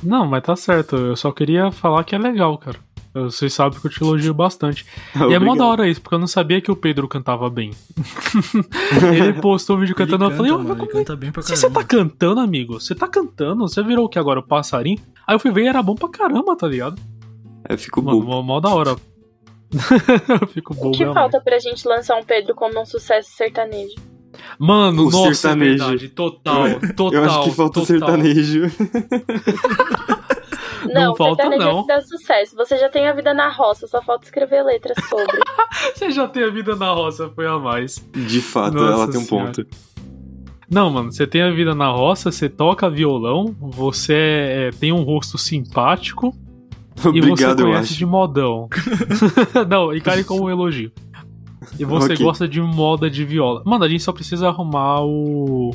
[SPEAKER 1] Não, mas tá certo. Eu só queria falar que é legal, cara. Vocês sabem que eu te elogio bastante. [LAUGHS] e é mó da hora isso, porque eu não sabia que o Pedro cantava bem. [LAUGHS] ele postou um vídeo cantando,
[SPEAKER 3] ele
[SPEAKER 1] eu falei,
[SPEAKER 3] mano, ele canta bem pra
[SPEAKER 1] Se você tá cantando, amigo, você tá cantando, você virou o que agora? O passarinho? Aí eu fui ver e era bom pra caramba, tá ligado?
[SPEAKER 2] Eu fico bom.
[SPEAKER 1] Mó, mó da hora. eu [LAUGHS] fico bom. O
[SPEAKER 4] que falta pra gente lançar um Pedro como um sucesso sertanejo?
[SPEAKER 1] Mano, o nossa, é sertanejo. é verdade. Total, total.
[SPEAKER 2] Eu acho que falta
[SPEAKER 1] total.
[SPEAKER 2] o sertanejo.
[SPEAKER 4] Não, não falta não. dá sucesso. Você já tem a vida na roça, só falta escrever letras sobre. [LAUGHS]
[SPEAKER 1] você já tem a vida na roça, foi a mais.
[SPEAKER 2] De fato, Nossa ela tem um senhora. ponto.
[SPEAKER 1] Não, mano, você tem a vida na roça, você toca violão, você é, tem um rosto simpático
[SPEAKER 2] Obrigado, [LAUGHS]
[SPEAKER 1] e você conhece de modão. [LAUGHS] não, encare como um elogio. E você okay. gosta de moda de viola. Mano, a gente só precisa arrumar o.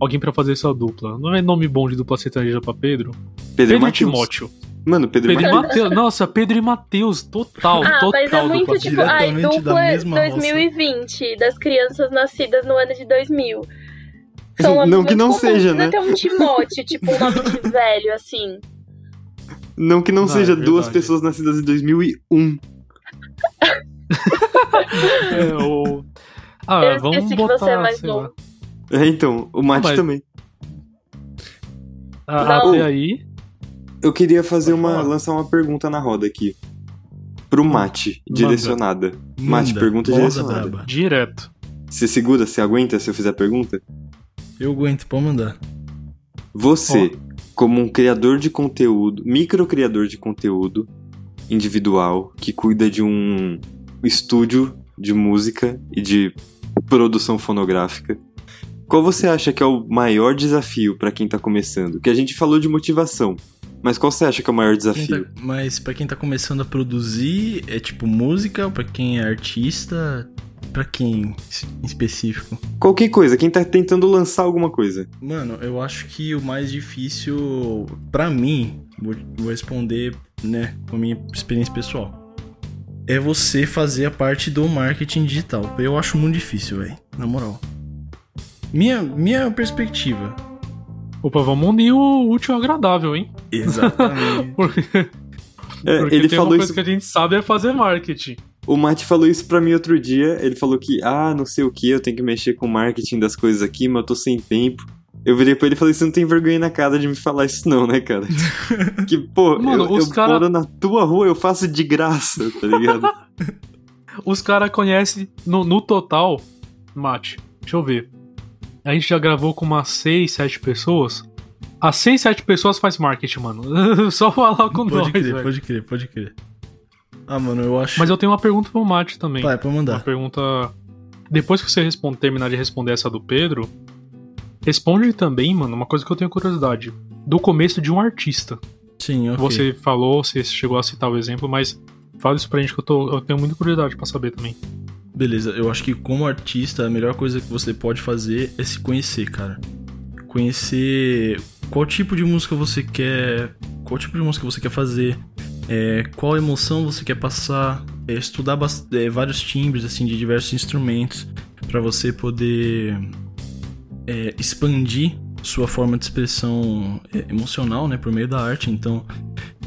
[SPEAKER 1] Alguém para fazer essa dupla. Não é nome bom de dupla sertaneja pra Pedro?
[SPEAKER 2] Pedro,
[SPEAKER 1] Pedro e Timóteo.
[SPEAKER 2] Mano, Pedro,
[SPEAKER 1] Pedro e Matheus. Nossa, Pedro e Matheus, total,
[SPEAKER 4] ah,
[SPEAKER 1] total.
[SPEAKER 4] Mas é muito tipo, ai, dupla 2020, das crianças nascidas no ano de 2000.
[SPEAKER 2] São não que não seja, né?
[SPEAKER 4] ter um Timóteo, tipo um nome de [LAUGHS] velho, assim.
[SPEAKER 2] Não que não, não seja é duas pessoas nascidas em 2001. [LAUGHS]
[SPEAKER 1] é, ou... Ah,
[SPEAKER 4] Eu
[SPEAKER 1] vamos
[SPEAKER 4] botar, que você é mais novo.
[SPEAKER 2] É, então, o Mate Mas... também.
[SPEAKER 1] Ah, até aí.
[SPEAKER 2] Eu queria fazer uma. lançar uma pergunta na roda aqui. Pro Mate, Manda. direcionada. Manda. Mate, pergunta Manda direcionada. Braba.
[SPEAKER 1] Direto.
[SPEAKER 2] Você segura, você aguenta se eu fizer a pergunta?
[SPEAKER 3] Eu aguento, pode mandar.
[SPEAKER 2] Você, oh. como um criador de conteúdo, micro criador de conteúdo individual que cuida de um estúdio de música e de produção fonográfica. Qual você acha que é o maior desafio para quem tá começando? Que a gente falou de motivação, mas qual você acha que é o maior desafio?
[SPEAKER 3] Tá, mas para quem tá começando a produzir, é tipo música, para quem é artista, para quem em específico?
[SPEAKER 2] Qualquer coisa, quem tá tentando lançar alguma coisa.
[SPEAKER 3] Mano, eu acho que o mais difícil para mim, vou, vou responder, né, com a minha experiência pessoal é você fazer a parte do marketing digital. Eu acho muito difícil, velho. Na moral. Minha, minha perspectiva.
[SPEAKER 1] Opa, vamos unir o útil ao agradável, hein?
[SPEAKER 3] Exatamente. [LAUGHS]
[SPEAKER 1] porque, é, porque ele falou uma coisa isso... que a gente sabe é fazer marketing.
[SPEAKER 2] O Mate falou isso pra mim outro dia. Ele falou que, ah, não sei o que, eu tenho que mexer com o marketing das coisas aqui, mas eu tô sem tempo. Eu virei pra ele e falei, você não tem vergonha na cara de me falar isso não, né, cara? [LAUGHS] que, pô, Mano, eu, eu cara... moro na tua rua, eu faço de graça, tá ligado? [LAUGHS]
[SPEAKER 1] os caras conhecem, no, no total, Mate, deixa eu ver. A gente já gravou com umas 6, 7 pessoas. As 6, 7 pessoas faz marketing, mano. [LAUGHS] Só falar com
[SPEAKER 3] pode
[SPEAKER 1] nós,
[SPEAKER 3] crer, velho. Pode crer, pode crer. Ah, mano, eu acho...
[SPEAKER 1] Mas eu tenho uma pergunta pro Mate também.
[SPEAKER 3] Vai, pode mandar.
[SPEAKER 1] Uma pergunta... Depois que você responde, terminar de responder essa do Pedro, Responde também, mano, uma coisa que eu tenho curiosidade. Do começo de um artista.
[SPEAKER 3] Sim, ok.
[SPEAKER 1] Você falou, você chegou a citar o exemplo, mas fala isso pra gente que eu, tô, eu tenho muita curiosidade para saber também.
[SPEAKER 3] Beleza, eu acho que como artista, a melhor coisa que você pode fazer é se conhecer, cara. Conhecer qual tipo de música você quer, qual tipo de música você quer fazer, é, qual emoção você quer passar, é, estudar é, vários timbres assim de diversos instrumentos para você poder é, expandir sua forma de expressão é, emocional, né, por meio da arte. Então,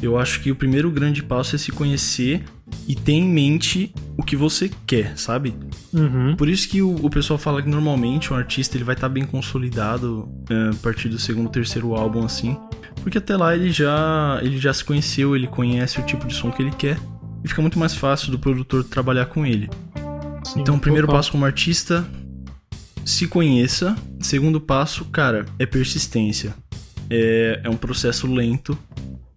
[SPEAKER 3] eu acho que o primeiro grande passo é se conhecer e ter em mente o que você quer, sabe?
[SPEAKER 1] Uhum.
[SPEAKER 3] Por isso que o, o, pessoal fala que normalmente um artista ele vai estar tá bem consolidado é, a partir do segundo, terceiro álbum, assim, porque até lá ele já ele já se conheceu, ele conhece o tipo de som que ele quer e fica muito mais fácil do produtor trabalhar com ele. Sim, então, o primeiro passo como artista se conheça. Segundo passo, cara, é persistência. É, é um processo lento,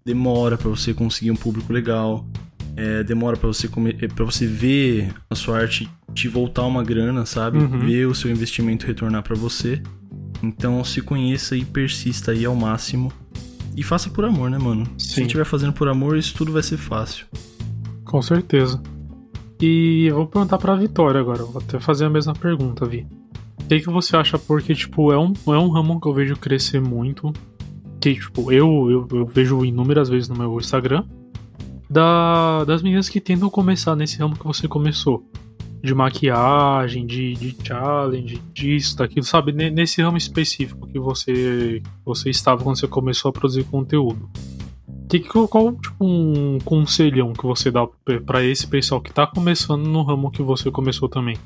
[SPEAKER 3] demora para você conseguir um público legal, é, demora para você é, para você ver a sua arte te voltar uma grana, sabe? Uhum. Ver o seu investimento retornar para você. Então se conheça e persista aí ao máximo. E faça por amor, né, mano? Sim. Se estiver fazendo por amor, isso tudo vai ser fácil.
[SPEAKER 1] Com certeza. E eu vou perguntar pra Vitória agora. Vou até fazer a mesma pergunta, Vi. O que, que você acha? Porque, tipo, é um, é um ramo que eu vejo crescer muito. Que, tipo, eu, eu, eu vejo inúmeras vezes no meu Instagram. Da, das meninas que tentam começar nesse ramo que você começou. De maquiagem, de, de challenge, disso, daquilo, sabe? Nesse ramo específico que você, você estava quando você começou a produzir conteúdo. Que, qual tipo, um conselhão que você dá para esse pessoal que tá começando no ramo que você começou também?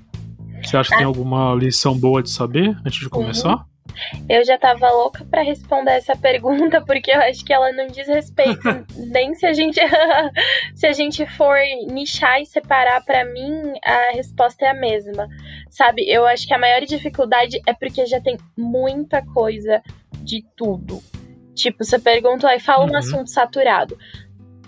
[SPEAKER 1] Você acha que tem alguma lição boa de saber antes de começar?
[SPEAKER 4] Eu já tava louca para responder essa pergunta, [LAUGHS] porque eu acho que ela não diz respeito [LAUGHS] nem se a gente [LAUGHS] se a gente for nichar e separar para mim, a resposta é a mesma. Sabe? Eu acho que a maior dificuldade é porque já tem muita coisa de tudo. Tipo, você pergunta, aí fala uhum. um assunto saturado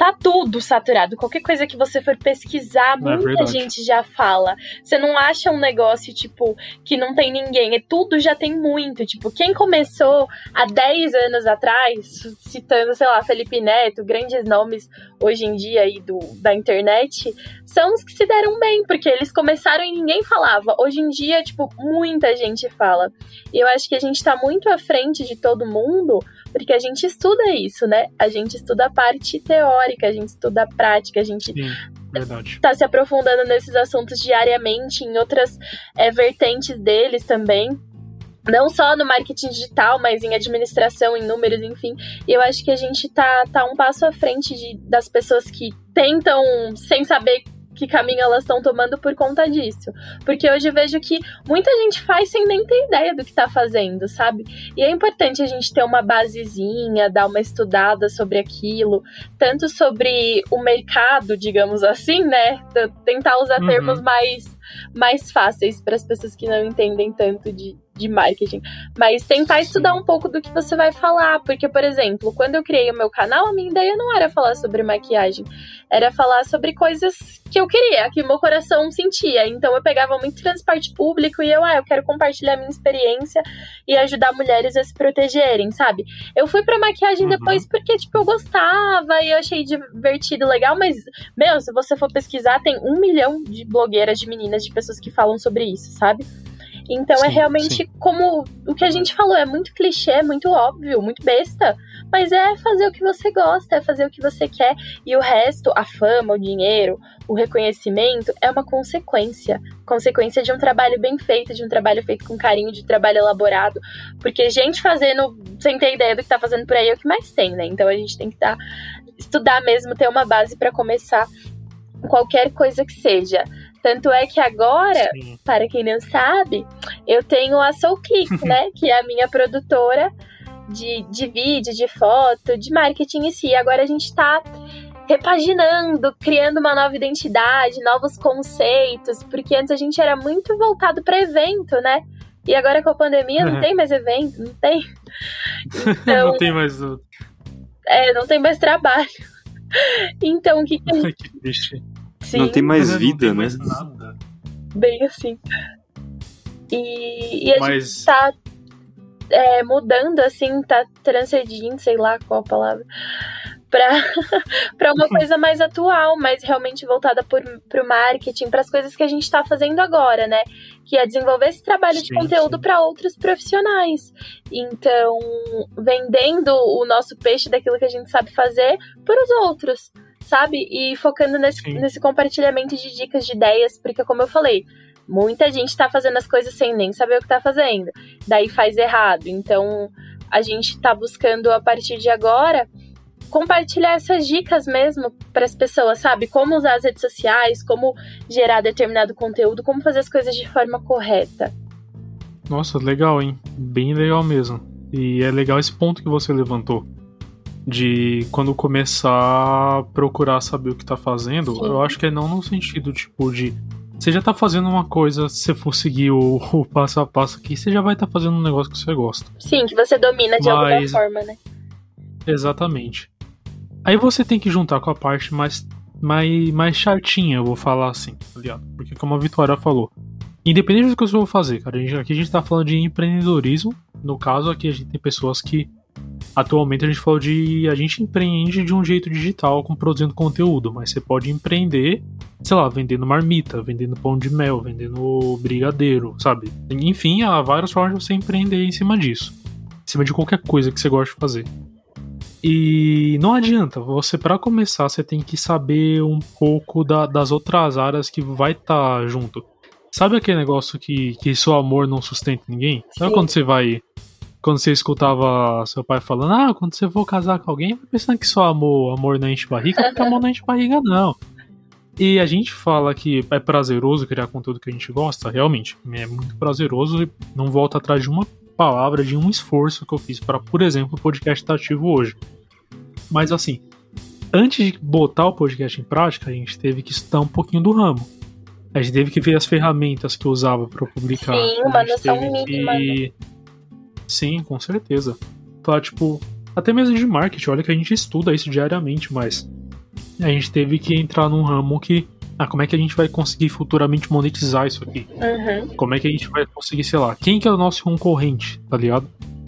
[SPEAKER 4] tá tudo saturado. Qualquer coisa que você for pesquisar, é muita gente já fala. Você não acha um negócio, tipo, que não tem ninguém. É tudo já tem muito. Tipo, quem começou há 10 anos atrás, citando, sei lá, Felipe Neto, grandes nomes hoje em dia aí do, da internet, são os que se deram bem, porque eles começaram e ninguém falava. Hoje em dia, tipo, muita gente fala. E eu acho que a gente tá muito à frente de todo mundo, porque a gente estuda isso, né? A gente estuda a parte teórica, a gente estuda a prática, a gente
[SPEAKER 1] Sim, verdade.
[SPEAKER 4] tá se aprofundando nesses assuntos diariamente, em outras é, vertentes deles também não só no marketing digital, mas em administração, em números, enfim. E eu acho que a gente tá, tá um passo à frente de, das pessoas que tentam, sem saber que caminho elas estão tomando por conta disso. Porque hoje eu vejo que muita gente faz sem nem ter ideia do que tá fazendo, sabe? E é importante a gente ter uma basezinha, dar uma estudada sobre aquilo, tanto sobre o mercado, digamos assim, né? Tentar usar uhum. termos mais, mais fáceis para as pessoas que não entendem tanto de, de marketing, mas tentar estudar um pouco do que você vai falar, porque, por exemplo, quando eu criei o meu canal, a minha ideia não era falar sobre maquiagem, era falar sobre coisas que eu queria, que meu coração sentia. Então eu pegava muito transporte público e eu, ah, eu quero compartilhar minha experiência e ajudar mulheres a se protegerem, sabe? Eu fui pra maquiagem uhum. depois porque, tipo, eu gostava e eu achei divertido, legal, mas, meu, se você for pesquisar, tem um milhão de blogueiras, de meninas, de pessoas que falam sobre isso, sabe? Então é sim, é realmente sim. como o que a gente falou, é muito clichê, é muito óbvio, muito besta. Mas é fazer o que você gosta, é fazer o que você quer. E o resto, a fama, o dinheiro, o reconhecimento, é uma consequência. Consequência de um trabalho bem feito, de um trabalho feito com carinho, de um trabalho elaborado. Porque gente fazendo sem ter ideia do que tá fazendo por aí é o que mais tem, né? Então a gente tem que tá, estudar mesmo, ter uma base para começar qualquer coisa que seja. Tanto é que agora, Sim. para quem não sabe, eu tenho a Soul Click, [LAUGHS] né? que é a minha produtora de, de vídeo, de foto, de marketing em si. Agora a gente está repaginando, criando uma nova identidade, novos conceitos, porque antes a gente era muito voltado para evento, né? E agora com a pandemia uhum. não tem mais evento, não tem. [LAUGHS]
[SPEAKER 1] Então, não tem mais.
[SPEAKER 4] É, não tem mais trabalho. [LAUGHS] Então, o que que gente...
[SPEAKER 2] que. Sim. Não tem mais vida, tem né? Mais
[SPEAKER 4] nada. Bem assim. E, e a Mas... gente tá é, mudando, assim, tá transcendendo, sei lá qual a palavra, para [LAUGHS] uma coisa mais atual, mais realmente voltada para o marketing, para as coisas que a gente está fazendo agora, né? Que é desenvolver esse trabalho sim, de conteúdo para outros profissionais. Então, vendendo o nosso peixe daquilo que a gente sabe fazer para os outros, sabe? E focando nesse, nesse compartilhamento de dicas, de ideias, porque, como eu falei, Muita gente tá fazendo as coisas sem nem saber o que tá fazendo. Daí faz errado. Então, a gente tá buscando a partir de agora compartilhar essas dicas mesmo para as pessoas, sabe? Como usar as redes sociais, como gerar determinado conteúdo, como fazer as coisas de forma correta.
[SPEAKER 1] Nossa, legal, hein? Bem legal mesmo. E é legal esse ponto que você levantou. De quando começar a procurar saber o que tá fazendo, Sim. eu acho que é não no sentido, tipo, de você já tá fazendo uma coisa, se você for seguir o, o passo a passo aqui, você já vai estar tá fazendo um negócio que você gosta.
[SPEAKER 4] Sim, que você domina de Mas... alguma forma, né?
[SPEAKER 1] Exatamente. Aí você tem que juntar com a parte mais, mais, mais chatinha, eu vou falar assim, tá ligado? Porque como a Vitória falou, independente do que você for fazer, cara, aqui a gente tá falando de empreendedorismo. No caso, aqui a gente tem pessoas que Atualmente a gente falou de. A gente empreende de um jeito digital, com produzindo conteúdo, mas você pode empreender, sei lá, vendendo marmita, vendendo pão de mel, vendendo brigadeiro, sabe? Enfim, há várias formas de você empreender em cima disso. Em cima de qualquer coisa que você gosta de fazer. E não adianta, você para começar, você tem que saber um pouco da, das outras áreas que vai estar tá junto. Sabe aquele negócio que, que seu amor não sustenta ninguém? Sabe Sim. quando você vai quando você escutava seu pai falando, ah, quando você for casar com alguém, vai pensando que só amor, amor não enche barriga, porque amor não enche barriga, não. E a gente fala que é prazeroso criar conteúdo que a gente gosta, realmente, é muito prazeroso e não volta atrás de uma palavra, de um esforço que eu fiz para, por exemplo, o podcast estar ativo hoje. Mas assim, antes de botar o podcast em prática, a gente teve que estudar um pouquinho do ramo. A gente teve que ver as ferramentas que eu usava para publicar.
[SPEAKER 4] Sim, uma noção mínima. Que... Né?
[SPEAKER 1] Sim, com certeza. Tá, tipo, até mesmo de marketing, olha que a gente estuda isso diariamente, mas a gente teve que entrar num ramo que. Ah, como é que a gente vai conseguir futuramente monetizar isso aqui?
[SPEAKER 4] Uhum.
[SPEAKER 1] Como é que a gente vai conseguir, sei lá, quem que é o nosso concorrente, tá ligado?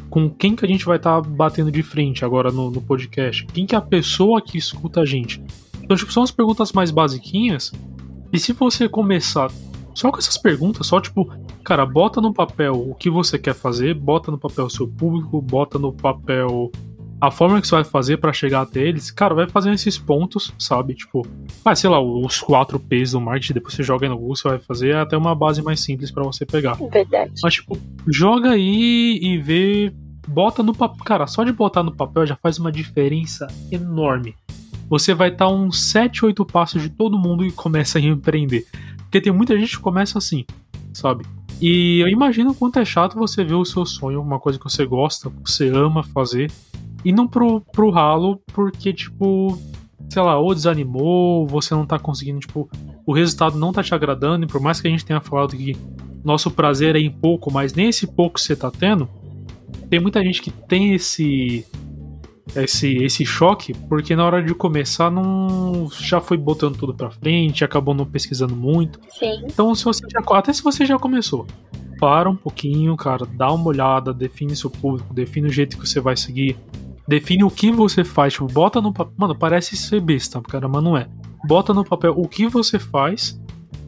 [SPEAKER 1] Com quem que a gente vai estar tá batendo de frente agora no, no podcast? Quem que é a pessoa que escuta a gente? Então, tipo, são as perguntas mais basiquinhas. E se você começar só com essas perguntas, só tipo, cara, bota no papel o que você quer fazer, bota no papel o seu público, bota no papel a forma que você vai fazer para chegar até eles, cara, vai fazendo esses pontos, sabe? Tipo, ah, sei lá, os quatro P's do marketing, depois você joga no Google, você vai fazer até uma base mais simples para você pegar.
[SPEAKER 4] Verdade.
[SPEAKER 1] Mas, tipo, joga aí e vê. Bota no papel. Cara, só de botar no papel já faz uma diferença enorme. Você vai estar tá uns 7, 8 passos de todo mundo e começa a empreender. Porque tem muita gente que começa assim, sabe? E eu imagino o quanto é chato você ver o seu sonho, uma coisa que você gosta, que você ama fazer, e não pro, pro ralo, porque, tipo, sei lá, ou desanimou, você não tá conseguindo, tipo, o resultado não tá te agradando, e por mais que a gente tenha falado que nosso prazer é em pouco, mas nem esse pouco você tá tendo, tem muita gente que tem esse esse, esse choque, porque na hora de começar não já foi botando tudo para frente, acabou não pesquisando muito.
[SPEAKER 4] Sim.
[SPEAKER 1] Então, se você já, até se você já começou, para um pouquinho, cara, dá uma olhada, define seu público, define o jeito que você vai seguir, define o que você faz, tipo, bota no papel. Mano, parece ser besta, cara, mas não é. Bota no papel o que você faz.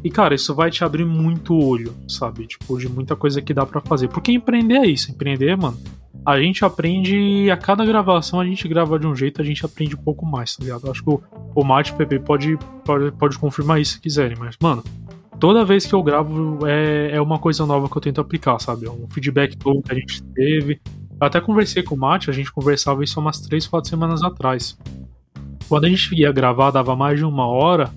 [SPEAKER 1] E, cara, isso vai te abrir muito olho, sabe? Tipo, de muita coisa que dá para fazer. Porque empreender é isso. Empreender, mano, a gente aprende, a cada gravação a gente grava de um jeito, a gente aprende um pouco mais, tá ligado? Acho que o, o Mate PP pode, pode, pode confirmar isso se quiserem, mas, mano, toda vez que eu gravo é, é uma coisa nova que eu tento aplicar, sabe? É um feedback todo que a gente teve. Eu até conversei com o Mate, a gente conversava isso umas 3, 4 semanas atrás. Quando a gente ia gravar, dava mais de uma hora,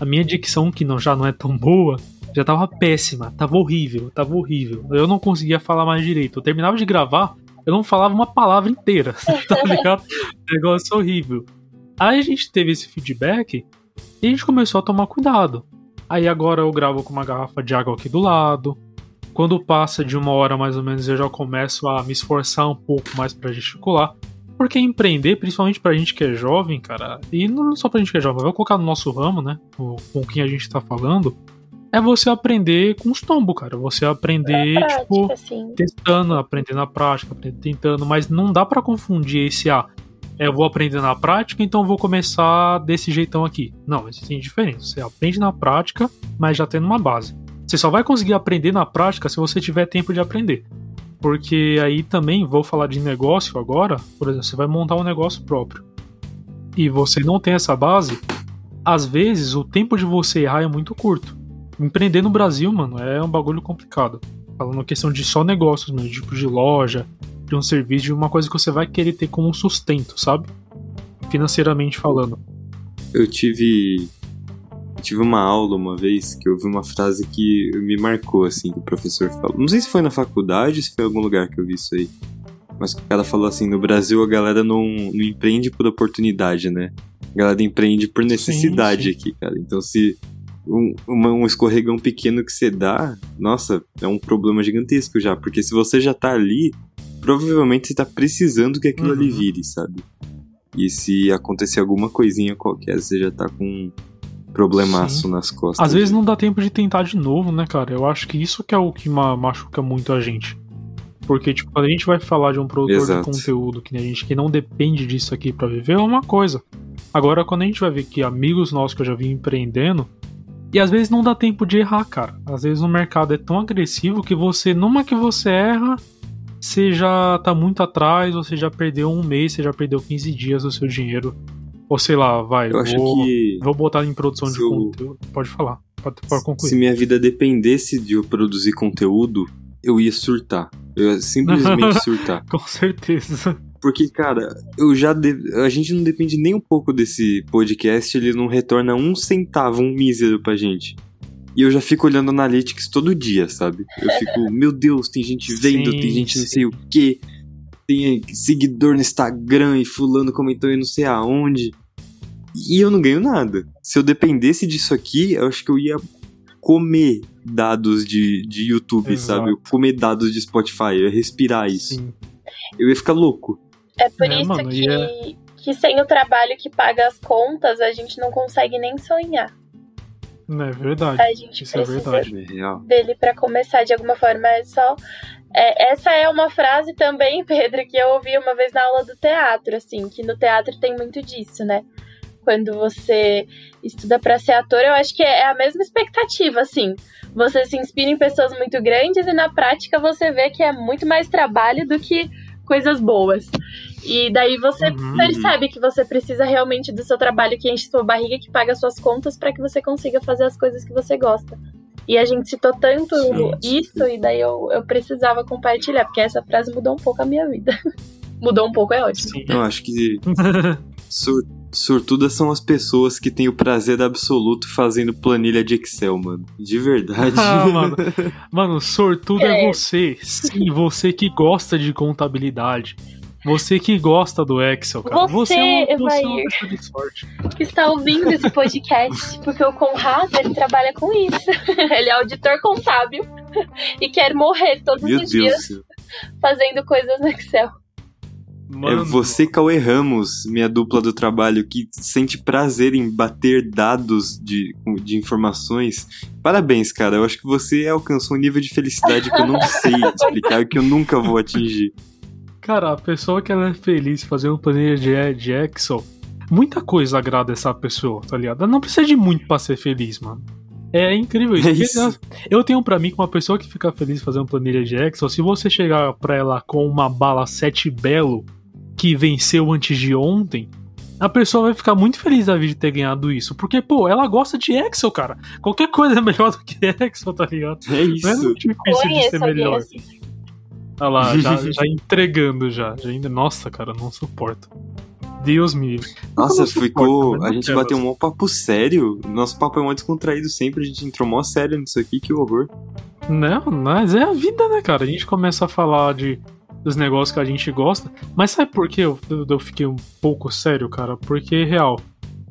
[SPEAKER 1] a minha dicção, que não, já não é tão boa, já tava péssima, tava horrível, tava horrível. Eu não conseguia falar mais direito. Eu terminava de gravar, eu não falava uma palavra inteira, [LAUGHS] tá ligado? Negócio horrível. Aí a gente teve esse feedback e a gente começou a tomar cuidado. Aí agora eu gravo com uma garrafa de água aqui do lado. Quando passa de uma hora mais ou menos, eu já começo a me esforçar um pouco mais para gesticular. Porque empreender, principalmente pra gente que é jovem, cara, e não só pra gente que é jovem, vou colocar no nosso ramo, né? Com quem a gente tá falando, é você aprender com os tombos, cara. Você aprender, prática, tipo, sim. testando, aprender na prática, aprender tentando, mas não dá para confundir esse A. Ah, é, eu vou aprender na prática, então vou começar desse jeitão aqui. Não, existem diferenças. Você aprende na prática, mas já tendo uma base. Você só vai conseguir aprender na prática se você tiver tempo de aprender. Porque aí também vou falar de negócio agora. Por exemplo, você vai montar um negócio próprio. E você não tem essa base, às vezes o tempo de você errar é muito curto empreender no Brasil, mano, é um bagulho complicado. Falando questão de só negócios, mano, tipo de loja, de um serviço, de uma coisa que você vai querer ter como sustento, sabe? Financeiramente falando.
[SPEAKER 2] Eu tive tive uma aula uma vez que eu vi uma frase que me marcou, assim, que o professor falou. Não sei se foi na faculdade, se foi em algum lugar que eu vi isso aí. Mas o cara falou assim: no Brasil a galera não, não empreende por oportunidade, né? A galera empreende por necessidade sim, sim. aqui, cara. Então se um, um escorregão pequeno que você dá, nossa, é um problema gigantesco já. Porque se você já tá ali, provavelmente você tá precisando que aquilo uhum. ali vire, sabe? E se acontecer alguma coisinha qualquer, você já tá com um problemaço Sim. nas costas.
[SPEAKER 1] Às vezes não dá tempo de tentar de novo, né, cara? Eu acho que isso que é o que machuca muito a gente. Porque, tipo, quando a gente vai falar de um produtor Exato. de conteúdo que a gente que não depende disso aqui para viver, é uma coisa. Agora, quando a gente vai ver que amigos nossos que eu já vi empreendendo, e às vezes não dá tempo de errar, cara. Às vezes o mercado é tão agressivo que você, numa que você erra, você já tá muito atrás, você já perdeu um mês, você já perdeu 15 dias do seu dinheiro. Ou sei lá, vai, eu vou, acho que vou botar em produção de eu... conteúdo. Pode falar, pode, pode concluir.
[SPEAKER 2] Se minha vida dependesse de eu produzir conteúdo, eu ia surtar. Eu ia simplesmente [LAUGHS] surtar.
[SPEAKER 1] Com certeza.
[SPEAKER 2] Porque, cara, eu já de... a gente não depende nem um pouco desse podcast, ele não retorna um centavo, um mísero pra gente. E eu já fico olhando analytics todo dia, sabe? Eu fico, [LAUGHS] meu Deus, tem gente vendo, sim, tem gente não sei o quê. Tem seguidor no Instagram e fulano comentou e não sei aonde. E eu não ganho nada. Se eu dependesse disso aqui, eu acho que eu ia comer dados de, de YouTube, Exato. sabe? Eu comer dados de Spotify, eu ia respirar isso. Sim. Eu ia ficar louco.
[SPEAKER 4] É por é, isso mano, que, é... que sem o trabalho que paga as contas, a gente não consegue nem sonhar.
[SPEAKER 1] É verdade.
[SPEAKER 4] A gente Isso é precisa é verdade. dele para começar de alguma forma. É só. É, essa é uma frase também, [LAUGHS] Pedro, que eu ouvi uma vez na aula do teatro, assim, que no teatro tem muito disso, né? Quando você estuda para ser ator, eu acho que é a mesma expectativa, assim. Você se inspira em pessoas muito grandes e na prática você vê que é muito mais trabalho do que coisas boas. E daí você uhum. percebe que você precisa realmente do seu trabalho que enche sua barriga, que paga suas contas para que você consiga fazer as coisas que você gosta. E a gente citou tanto sim, isso, sim. e daí eu, eu precisava compartilhar, porque essa frase mudou um pouco a minha vida. [LAUGHS] mudou um pouco, é ótimo. Sim.
[SPEAKER 2] Eu acho que [LAUGHS] sur sortudas são as pessoas que têm o prazer absoluto fazendo planilha de Excel, mano. De verdade.
[SPEAKER 1] Ah, mano. [LAUGHS] mano, sortudo é. é você. Sim, você que gosta de contabilidade. Você que gosta do Excel, cara.
[SPEAKER 4] Você, você é uma, você é uma pessoa de sorte. Que está ouvindo esse podcast, porque o Conrado, ele trabalha com isso. [LAUGHS] ele é auditor contábil e quer morrer todos Meu os Deus dias fazendo coisas no Excel.
[SPEAKER 2] Mano. É você, Cauê Ramos, minha dupla do trabalho, que sente prazer em bater dados de, de informações. Parabéns, cara. Eu acho que você alcançou um nível de felicidade que eu não sei [LAUGHS] explicar e que eu nunca vou atingir.
[SPEAKER 1] Cara, a pessoa que ela é feliz fazendo planilha de, de Excel, muita coisa agrada essa pessoa, tá ligado? Ela não precisa de muito pra ser feliz, mano. É incrível isso. É isso. Eu tenho para mim que uma pessoa que fica feliz fazendo planilha de Excel, se você chegar pra ela com uma bala 7 belo que venceu antes de ontem, a pessoa vai ficar muito feliz da vida de ter ganhado isso. Porque, pô, ela gosta de Excel, cara. Qualquer coisa é melhor do que Excel, tá ligado?
[SPEAKER 2] É isso. Não é muito
[SPEAKER 1] difícil de ser melhor. Assim. Olha lá, já, [LAUGHS] já entregando já. já ainda, nossa, cara, não suporto. Deus me
[SPEAKER 2] Nossa, ficou. a gente bateu um papo sério. Nosso papo é muito descontraído sempre. A gente entrou mó sério nisso aqui, que horror.
[SPEAKER 1] Não, mas é a vida, né, cara? A gente começa a falar de dos negócios que a gente gosta. Mas sabe por que eu, eu fiquei um pouco sério, cara? Porque, real,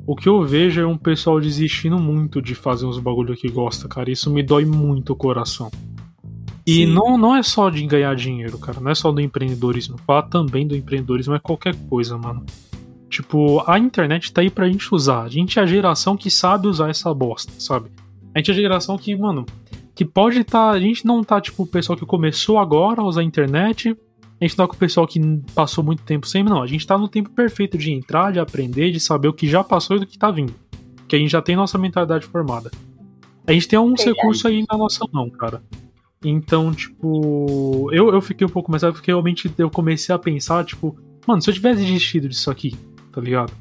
[SPEAKER 1] o que eu vejo é um pessoal desistindo muito de fazer uns bagulho que gosta, cara. Isso me dói muito o coração. E não, não é só de ganhar dinheiro, cara. Não é só do empreendedorismo. Falar também do empreendedorismo é qualquer coisa, mano. Tipo, a internet tá aí pra gente usar. A gente é a geração que sabe usar essa bosta, sabe? A gente é a geração que, mano, que pode estar. Tá, a gente não tá, tipo, o pessoal que começou agora a usar a internet a gente tá com o pessoal que passou muito tempo sem, não. A gente tá no tempo perfeito de entrar, de aprender, de saber o que já passou e do que tá vindo. Que a gente já tem nossa mentalidade formada. A gente tem alguns recursos aí na nossa mão, cara. Então, tipo, eu, eu fiquei um pouco mais porque realmente eu comecei a pensar, tipo, mano, se eu tivesse desistido disso aqui, tá ligado?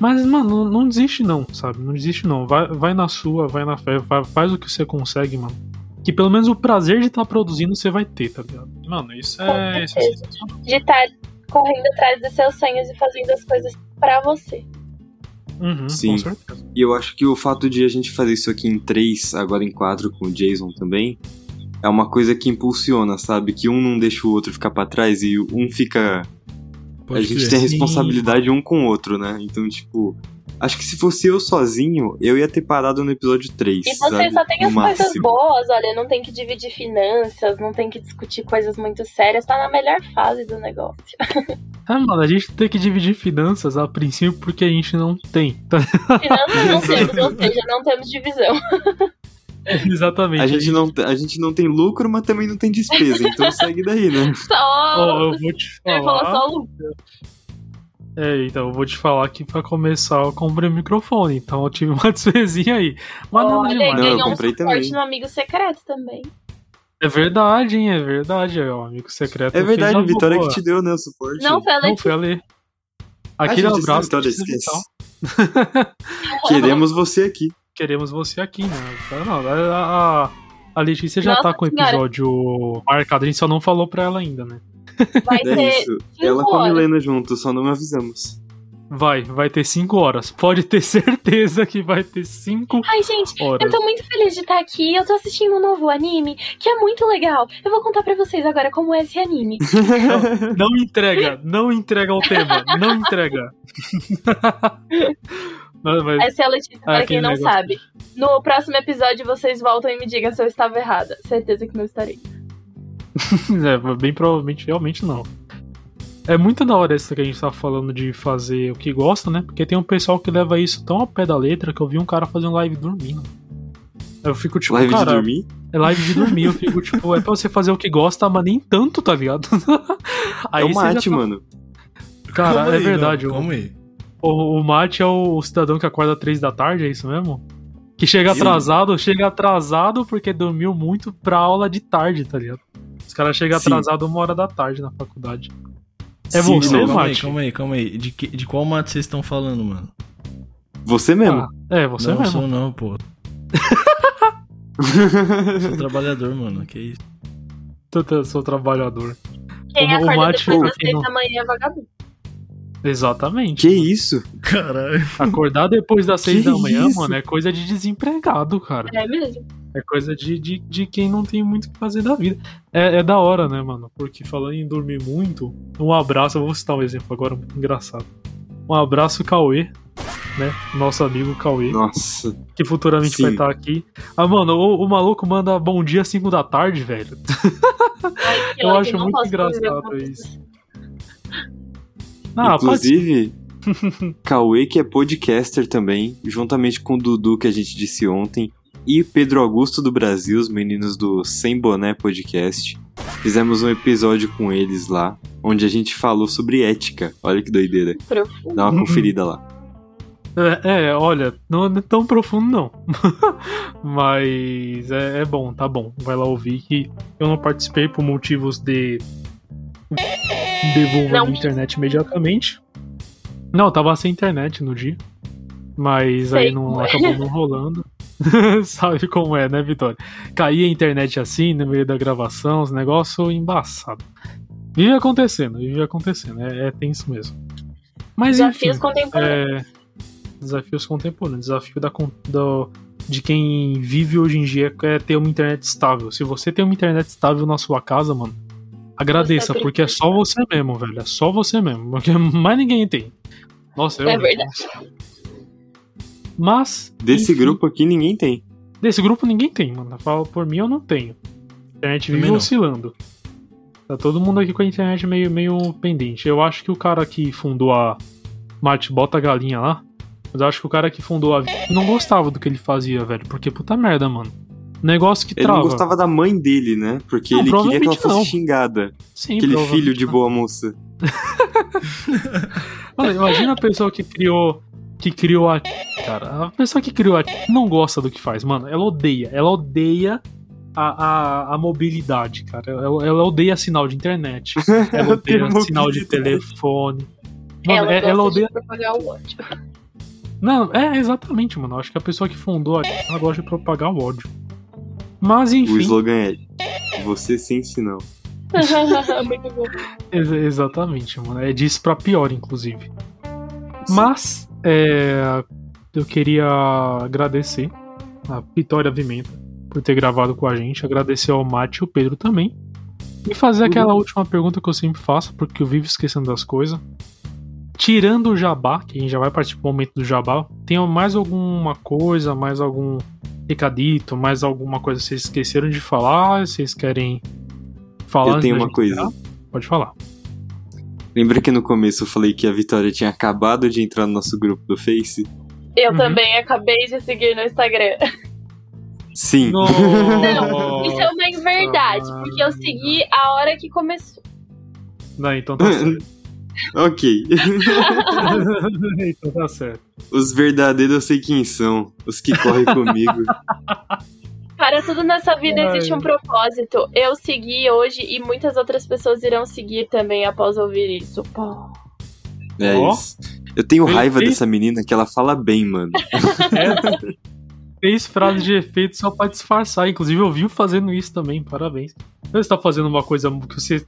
[SPEAKER 1] Mas, mano, não, não desiste não, sabe? Não desiste não. Vai, vai na sua, vai na fé, vai, faz o que você consegue, mano que pelo menos o prazer de estar tá produzindo você vai ter, tá ligado? Mano, isso é. Isso é
[SPEAKER 4] de estar tá correndo atrás dos seus sonhos e fazendo as coisas para você.
[SPEAKER 1] Uhum,
[SPEAKER 2] Sim. E eu acho que o fato de a gente fazer isso aqui em três, agora em quatro com o Jason também, é uma coisa que impulsiona, sabe? Que um não deixa o outro ficar para trás e um fica. Pode a gente ser. tem a responsabilidade Sim. um com o outro, né? Então, tipo, Acho que se fosse eu sozinho, eu ia ter parado no episódio 3.
[SPEAKER 4] E você sabe? só tem as coisas boas, olha, não tem que dividir finanças, não tem que discutir coisas muito sérias, tá na melhor fase do negócio. [LAUGHS]
[SPEAKER 1] Ah, mano, a gente tem que dividir finanças a princípio porque a gente não tem.
[SPEAKER 4] Finanças não [LAUGHS] temos, ou seja, não temos divisão. [LAUGHS] [LAUGHS]
[SPEAKER 1] Exatamente.
[SPEAKER 2] A gente, não, a gente não tem lucro, mas também não tem despesa, então segue daí, né? [LAUGHS]
[SPEAKER 4] Só. Oh, eu vou te falar. Ele falou só lucro.
[SPEAKER 1] É, então, eu vou te falar que pra começar eu comprei um microfone, então eu tive uma [LAUGHS] despezinha aí. Mas
[SPEAKER 4] Olha,
[SPEAKER 1] nada demais.
[SPEAKER 4] Não, eu comprei um também. no amigo secreto também.
[SPEAKER 1] É verdade, hein? É verdade, é o amigo secreto.
[SPEAKER 2] É verdade, a Vitória boa. que te deu, né, o suporte.
[SPEAKER 4] Não, foi a Letícia.
[SPEAKER 1] Não, foi a Lê. Aquele abraço.
[SPEAKER 2] Vitória, esquece. Queremos você aqui.
[SPEAKER 1] Queremos você aqui, né? Não, a, a, a Letícia já Nossa tá com o episódio marcado, a gente só não falou pra ela ainda, né?
[SPEAKER 4] Vai [LAUGHS] é ter isso.
[SPEAKER 2] Ela com a Milena junto, só não avisamos.
[SPEAKER 1] Vai, vai ter 5 horas. Pode ter [LAUGHS] certeza que vai ter 5
[SPEAKER 4] Ai, gente, horas. eu tô muito feliz de estar aqui. Eu tô assistindo um novo anime que é muito legal. Eu vou contar pra vocês agora como é esse anime. [LAUGHS]
[SPEAKER 1] não, não entrega, não entrega o tema, não entrega.
[SPEAKER 4] Mas, Essa é a Letícia, para quem não negócio. sabe. No próximo episódio vocês voltam e me digam se eu estava errada. Certeza que não estarei. [LAUGHS]
[SPEAKER 1] é, bem provavelmente, realmente não. É muito da hora isso que a gente tá falando de fazer o que gosta, né? Porque tem um pessoal que leva isso tão ao pé da letra que eu vi um cara fazendo live dormindo. Eu fico tipo,
[SPEAKER 2] live
[SPEAKER 1] cara,
[SPEAKER 2] de dormir?
[SPEAKER 1] É live de dormir, eu fico [LAUGHS] tipo, é pra você fazer o que gosta, mas nem tanto, tá ligado? [LAUGHS]
[SPEAKER 2] aí é o mate, tá... mano.
[SPEAKER 1] Cara, calma é
[SPEAKER 3] aí,
[SPEAKER 1] verdade.
[SPEAKER 3] Não, calma aí.
[SPEAKER 1] O, o mate é o, o cidadão que acorda às três da tarde, é isso mesmo? Que chega atrasado, chega atrasado porque dormiu muito pra aula de tarde, tá ligado? Os caras chegam atrasado uma hora da tarde na faculdade. É Sim, você,
[SPEAKER 3] calma
[SPEAKER 1] Mate?
[SPEAKER 3] Aí, calma aí, calma aí. De, que, de qual mate vocês estão falando, mano?
[SPEAKER 2] Você mesmo. Ah,
[SPEAKER 1] é, você
[SPEAKER 3] não,
[SPEAKER 1] mesmo.
[SPEAKER 3] Não, sou não, pô. [LAUGHS] sou trabalhador, mano. Que isso?
[SPEAKER 1] Eu sou trabalhador.
[SPEAKER 4] Quem o, acorda o mate, depois das seis da manhã é vagabundo.
[SPEAKER 1] Exatamente.
[SPEAKER 2] Que isso?
[SPEAKER 3] Caralho.
[SPEAKER 1] Acordar depois das seis da manhã, isso? mano, é coisa de desempregado, cara.
[SPEAKER 4] É mesmo?
[SPEAKER 1] É coisa de, de, de quem não tem muito o que fazer da vida. É, é da hora, né, mano? Porque falando em dormir muito, um abraço, eu vou citar um exemplo agora muito engraçado. Um abraço, Cauê, né? Nosso amigo Cauê.
[SPEAKER 2] Nossa.
[SPEAKER 1] Que futuramente Sim. vai estar aqui. Ah, mano, o, o, maluco manda bom dia às 5 da tarde, velho. Ai, [LAUGHS] eu acho muito engraçado isso.
[SPEAKER 2] Ah, Inclusive, [LAUGHS] Cauê, que é podcaster também, juntamente com o Dudu, que a gente disse ontem, e Pedro Augusto do Brasil, os meninos do Sem Boné Podcast. Fizemos um episódio com eles lá, onde a gente falou sobre ética. Olha que doideira.
[SPEAKER 4] Profundo.
[SPEAKER 2] Dá uma conferida lá.
[SPEAKER 1] É, é, olha, não é tão profundo não. [LAUGHS] Mas é, é, bom, tá bom. Vai lá ouvir que eu não participei por motivos de [LAUGHS] devolver a internet imediatamente. Não, eu tava sem internet no dia. Mas Sei aí não acabou não rolando. [LAUGHS] Sabe como é, né, Vitória? Caía a internet assim no meio da gravação, os negócios embaçados. Vive acontecendo, vive acontecendo. É, é tenso mesmo. Mas,
[SPEAKER 4] Desafios
[SPEAKER 1] enfim,
[SPEAKER 4] contemporâneos.
[SPEAKER 1] É, desafios contemporâneos. Desafio da, da, de quem vive hoje em dia é ter uma internet estável. Se você tem uma internet estável na sua casa, mano, agradeça, porque é só você mesmo, velho. É só você mesmo. Porque [LAUGHS] mais ninguém tem. Nossa, eu.
[SPEAKER 4] É verdade.
[SPEAKER 1] Mas.
[SPEAKER 2] Desse enfim, grupo aqui ninguém tem.
[SPEAKER 1] Desse grupo ninguém tem, mano. Fala por mim, eu não tenho. A internet vive oscilando. Tá todo mundo aqui com a internet meio, meio pendente. Eu acho que o cara que fundou a Mate Bota Galinha lá, mas eu acho que o cara que fundou a não gostava do que ele fazia, velho. Porque puta merda, mano. Negócio que
[SPEAKER 2] ele
[SPEAKER 1] trava.
[SPEAKER 2] Ele não gostava da mãe dele, né? Porque não, ele queria que ela fosse não. xingada.
[SPEAKER 1] Sim,
[SPEAKER 2] Aquele filho de boa moça. [LAUGHS]
[SPEAKER 1] mano, imagina a pessoa que criou. Que criou a. Cara, a pessoa que criou a. Não gosta do que faz, mano. Ela odeia. Ela odeia a, a, a, mobilidade, cara. Ela, ela, odeia sinal de internet. [LAUGHS] Ela odeia sinal de telefone.
[SPEAKER 4] Mano, ela, é, ela odeia. propagar o ódio.
[SPEAKER 1] Não, é exatamente, mano. Acho que a pessoa que fundou ela gosta de propagar o ódio. Mas enfim. O
[SPEAKER 2] slogan é você sem sinal. [LAUGHS]
[SPEAKER 4] Muito bom.
[SPEAKER 1] Ex exatamente, mano. É disso pra pior, inclusive. Sim. Mas é, eu queria agradecer a Vitória Vimenta por ter gravado com a gente, agradecer ao Mate e o Pedro também. E fazer uhum. aquela última pergunta que eu sempre faço, porque eu vivo esquecendo das coisas. Tirando o jabá, que a gente já vai partir pro momento do jabá, tem mais alguma coisa, mais algum recadito, mais alguma coisa que vocês esqueceram de falar? Vocês querem falar?
[SPEAKER 2] Eu tenho uma coisa.
[SPEAKER 1] Pode falar.
[SPEAKER 2] Lembra que no começo eu falei que a Vitória tinha acabado de entrar no nosso grupo do Face?
[SPEAKER 4] Eu uhum. também acabei de seguir no Instagram.
[SPEAKER 2] Sim.
[SPEAKER 1] Não, [LAUGHS]
[SPEAKER 4] isso é uma verdade, porque eu segui a hora que começou.
[SPEAKER 1] Não, então tá certo. [LAUGHS]
[SPEAKER 2] ok. [LAUGHS]
[SPEAKER 1] então tá certo.
[SPEAKER 2] Os verdadeiros eu sei quem são. Os que correm [LAUGHS] comigo.
[SPEAKER 4] Para tudo nessa vida existe um propósito. Eu segui hoje e muitas outras pessoas irão seguir também após ouvir isso. Pô.
[SPEAKER 2] É oh. isso. Eu tenho raiva dessa menina que ela fala bem, mano. [LAUGHS]
[SPEAKER 1] É. Fez frase de efeito só pra disfarçar. Inclusive, eu vi fazendo isso também. Parabéns. Você tá fazendo uma coisa que você.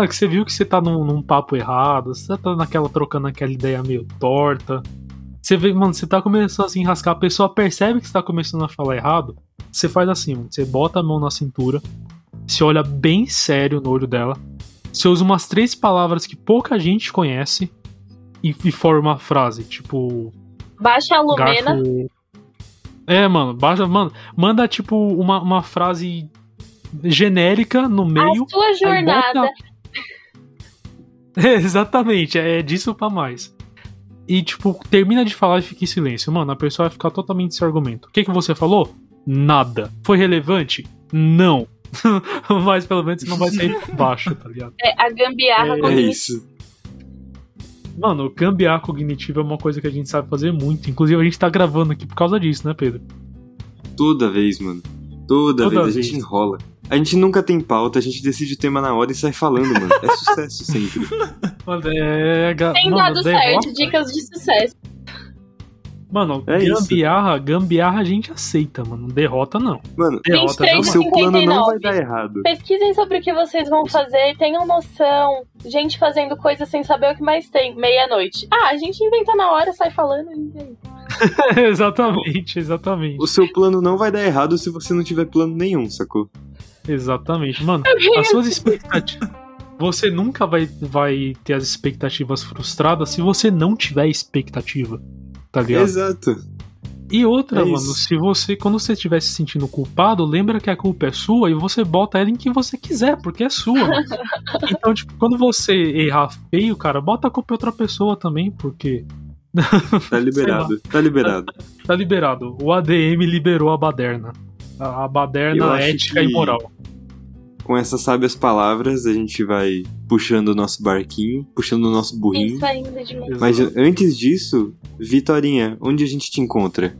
[SPEAKER 1] Ah, que você viu que você tá num, num, papo errado, você tá naquela trocando aquela ideia meio torta. Você vê, mano, você tá começando a se enrascar, a pessoa percebe que você tá começando a falar errado. Você faz assim, mano, você bota a mão na cintura, você olha bem sério no olho dela, você usa umas três palavras que pouca gente conhece e, e forma uma frase, tipo.
[SPEAKER 4] Baixa a Lumena.
[SPEAKER 1] Garfo, é, mano, baixa, mano, manda tipo uma, uma frase genérica no meio.
[SPEAKER 4] A sua jornada. Bota...
[SPEAKER 1] É, [LAUGHS] exatamente, é disso pra mais. E, tipo, termina de falar e fica em silêncio. Mano, a pessoa vai ficar totalmente sem argumento. O que, que você falou? Nada. Foi relevante? Não. [LAUGHS] Mas pelo menos não vai sair [LAUGHS] baixo, tá ligado?
[SPEAKER 4] É, a gambiarra
[SPEAKER 2] é, é isso.
[SPEAKER 1] Mano, gambiarra cognitiva é uma coisa que a gente sabe fazer muito. Inclusive, a gente tá gravando aqui por causa disso, né, Pedro?
[SPEAKER 2] Toda vez, mano. Toda, Toda vez, vez, a gente enrola. A gente nunca tem pauta, a gente decide o tema na hora e sai falando, mano. É sucesso sempre. [LAUGHS]
[SPEAKER 1] Mano, é.
[SPEAKER 4] Tem
[SPEAKER 1] mano,
[SPEAKER 4] dado certo, dicas de sucesso.
[SPEAKER 1] Mano, é gambiarra, isso. gambiarra a gente aceita, mano. Derrota não.
[SPEAKER 2] Mano, derrota 23, não. Seu plano não vai dar errado.
[SPEAKER 4] Pesquisem sobre o que vocês vão fazer, tenham noção. Gente fazendo coisa sem saber o que mais tem. Meia-noite. Ah, a gente inventa na hora, sai falando e [LAUGHS]
[SPEAKER 1] exatamente, exatamente.
[SPEAKER 2] O seu plano não vai dar errado se você não tiver plano nenhum, sacou?
[SPEAKER 1] Exatamente. Mano, as suas expectativas. Você nunca vai, vai ter as expectativas frustradas se você não tiver expectativa. Tá ligado?
[SPEAKER 2] Exato.
[SPEAKER 1] E outra, é mano, se você, quando você estiver se sentindo culpado, lembra que a culpa é sua e você bota ela em quem você quiser, porque é sua. [LAUGHS] então, tipo, quando você errar feio, cara, bota a culpa em outra pessoa também, porque.
[SPEAKER 2] Tá liberado, tá liberado.
[SPEAKER 1] Tá, tá, liberado. O ADM liberou a baderna. A, a baderna ética e moral
[SPEAKER 2] com essas sábias palavras, a gente vai puxando o nosso barquinho, puxando o nosso burrinho. Isso ainda de Mas antes disso, Vitorinha, onde a gente te encontra?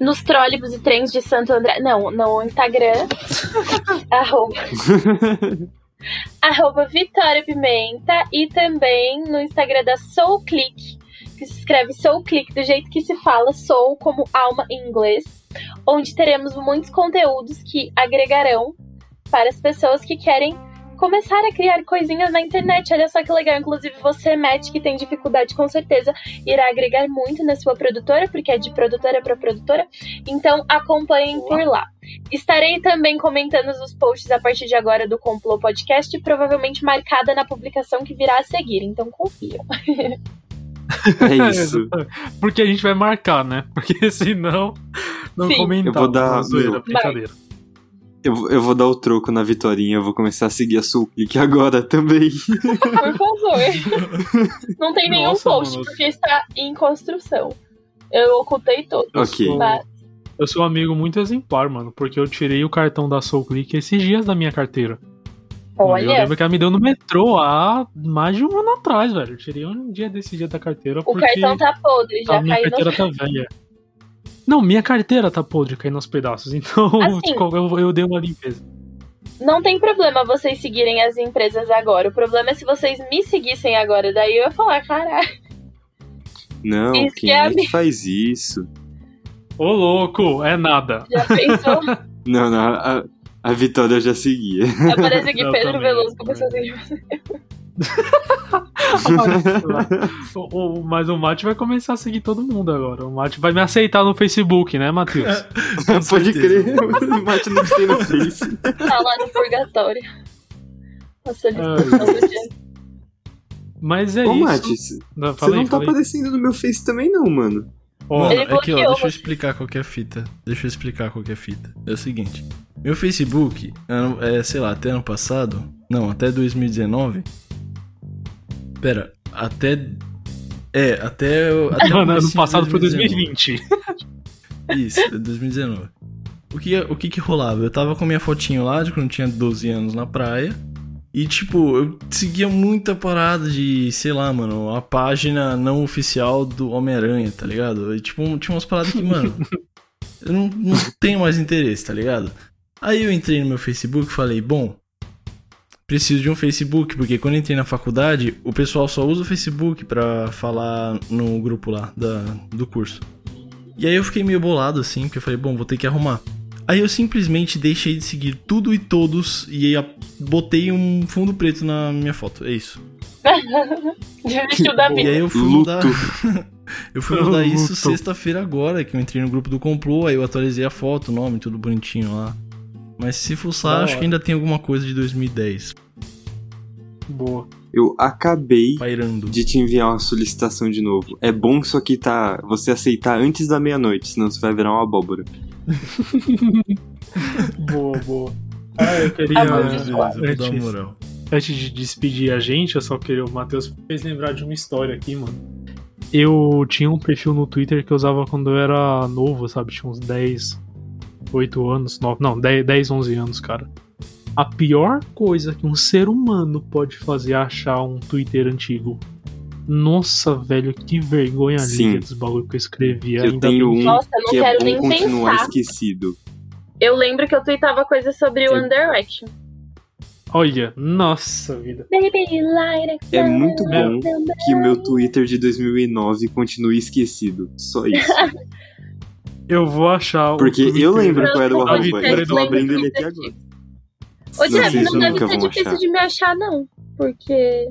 [SPEAKER 4] Nos trólebus e trens de Santo André. Não, no Instagram. [LAUGHS] arroba. [LAUGHS] arroba Vitória Pimenta. E também no Instagram da Soul Click. Que se escreve Soul Click do jeito que se fala, Soul como alma em inglês. Onde teremos muitos conteúdos que agregarão para as pessoas que querem começar a criar coisinhas na internet. Olha só que legal. Inclusive, você, Matt, que tem dificuldade, com certeza irá agregar muito na sua produtora, porque é de produtora para produtora. Então, acompanhem por lá. Estarei também comentando os posts a partir de agora do Complô Podcast, provavelmente marcada na publicação que virá a seguir. Então, confiam. [LAUGHS] [LAUGHS]
[SPEAKER 2] É isso.
[SPEAKER 1] porque a gente vai marcar, né? Porque [LAUGHS] senão não comentar. Eu
[SPEAKER 2] vou dar zoeira, brincadeira. Eu, eu vou dar o troco na Vitorinha, eu vou começar a seguir a Soul Click agora também.
[SPEAKER 4] Por favor. [LAUGHS] Não tem nenhum Nossa, post, mano. porque está em construção. Eu ocultei todos.
[SPEAKER 2] Ok.
[SPEAKER 1] Eu sou um amigo muito exemplar, mano, porque eu tirei o cartão da Soul Click esses dias da minha carteira.
[SPEAKER 4] Olha. Eu
[SPEAKER 1] lembro que ela me deu no metrô há mais de um ano atrás, velho. Eu tirei um dia desse dia da carteira. O
[SPEAKER 4] cartão tá podre, já
[SPEAKER 1] a minha carteira
[SPEAKER 4] no...
[SPEAKER 1] tá velha. Não, minha carteira tá podre caindo aos pedaços, [LAUGHS] então assim, eu, eu dei uma limpeza.
[SPEAKER 4] Não tem problema vocês seguirem as empresas agora. O problema é se vocês me seguissem agora. Daí eu ia falar, caralho.
[SPEAKER 2] Não, isso quem é, é que faz isso?
[SPEAKER 1] Ô louco, é nada.
[SPEAKER 4] Já pensou? [LAUGHS]
[SPEAKER 2] não, não, a, a Vitória já seguia.
[SPEAKER 4] Aparece aqui Pedro Veloso começou a seguir você. [LAUGHS]
[SPEAKER 1] o, o, mas o Mate vai começar a seguir todo mundo agora. O Mate vai me aceitar no Facebook, né, Matheus? [LAUGHS]
[SPEAKER 2] Pode crer. o Mate não tem no Face.
[SPEAKER 4] Tá lá no purgatório. A solicitação do dia.
[SPEAKER 1] Mas é
[SPEAKER 2] Ô,
[SPEAKER 1] isso.
[SPEAKER 2] Mate, você não tá falei. aparecendo no meu Face também, não, mano.
[SPEAKER 3] Ó, é que, ó, deixa eu explicar qual é a fita. Deixa eu explicar qual é a fita. É o seguinte. Meu Facebook, é, sei lá, até ano passado, não, até 2019, Pera, até. É, até. [LAUGHS] até
[SPEAKER 1] Não, ano passado foi 2020.
[SPEAKER 3] Isso, 2019. O que, o que que rolava? Eu tava com minha fotinho lá de quando tinha 12 anos na praia. E, tipo, eu seguia muita parada de, sei lá, mano, a página não oficial do Homem-Aranha, tá ligado? E, tipo, tinha umas paradas que, mano, [LAUGHS] eu não, não tenho mais interesse, tá ligado? Aí eu entrei no meu Facebook e falei, bom, preciso de um Facebook, porque quando entrei na faculdade, o pessoal só usa o Facebook para falar no grupo lá da, do curso. E aí eu fiquei meio bolado assim, porque eu falei, bom, vou ter que arrumar. Aí eu simplesmente deixei de seguir tudo e todos e aí botei um fundo preto na minha foto. É isso. [LAUGHS]
[SPEAKER 4] da
[SPEAKER 3] E aí eu fui mudar. [LAUGHS] eu fui mudar [LAUGHS] isso sexta-feira agora, que eu entrei no grupo do complô, aí eu atualizei a foto, o nome, tudo bonitinho lá. Mas se fuçar, acho que ainda tem alguma coisa de 2010.
[SPEAKER 1] Boa.
[SPEAKER 2] Eu acabei
[SPEAKER 3] Pairando.
[SPEAKER 2] de te enviar uma solicitação de novo. É bom isso aqui tá. Você aceitar antes da meia-noite, senão você vai virar uma abóbora. [LAUGHS]
[SPEAKER 1] boa, boa. Ah, eu queria.
[SPEAKER 3] Ah, uma moral.
[SPEAKER 1] Antes de despedir a gente, eu só queria. O Matheus fez lembrar de uma história aqui, mano. Eu tinha um perfil no Twitter que eu usava quando eu era novo, sabe? Tinha uns 10, 8 anos, 9, não, 10, 10, 11 anos, cara. A pior coisa que um ser humano pode fazer é achar um Twitter antigo. Nossa, velho, que vergonha ali dos bagulho que eu escrevia.
[SPEAKER 2] Eu
[SPEAKER 1] Ainda
[SPEAKER 2] tenho um
[SPEAKER 4] Nossa, não
[SPEAKER 2] que é
[SPEAKER 4] quero
[SPEAKER 2] é
[SPEAKER 4] nem
[SPEAKER 2] bom continuar
[SPEAKER 4] pensar.
[SPEAKER 2] esquecido.
[SPEAKER 4] Eu lembro que eu tweetava coisas sobre o One Direction.
[SPEAKER 1] Olha, nossa vida.
[SPEAKER 2] É muito bom que o meu Twitter de 2009 continue esquecido. Só isso. [LAUGHS]
[SPEAKER 1] Eu vou achar
[SPEAKER 2] Porque eu lembro qual era o arroba. Eu tô abrindo ele aqui agora.
[SPEAKER 4] Ô, Jeff, não deve ser difícil achar. de me achar, não. Porque.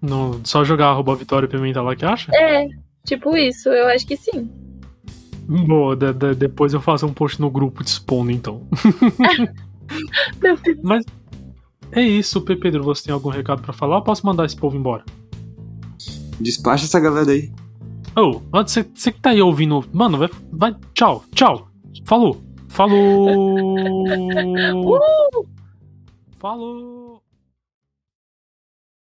[SPEAKER 1] Não, só jogar arroba Vitória Pimenta lá que acha?
[SPEAKER 4] É, tipo isso, eu acho que sim.
[SPEAKER 1] Boa, de, de, depois eu faço um post no grupo te expondo, então. [LAUGHS] Mas é isso. Pedro, você tem algum recado para falar ou posso mandar esse povo embora?
[SPEAKER 2] Despacha essa galera aí.
[SPEAKER 1] Oh, você que tá aí ouvindo. Mano, vai, vai. Tchau, tchau. Falou. Falou. [LAUGHS] uh! Falou.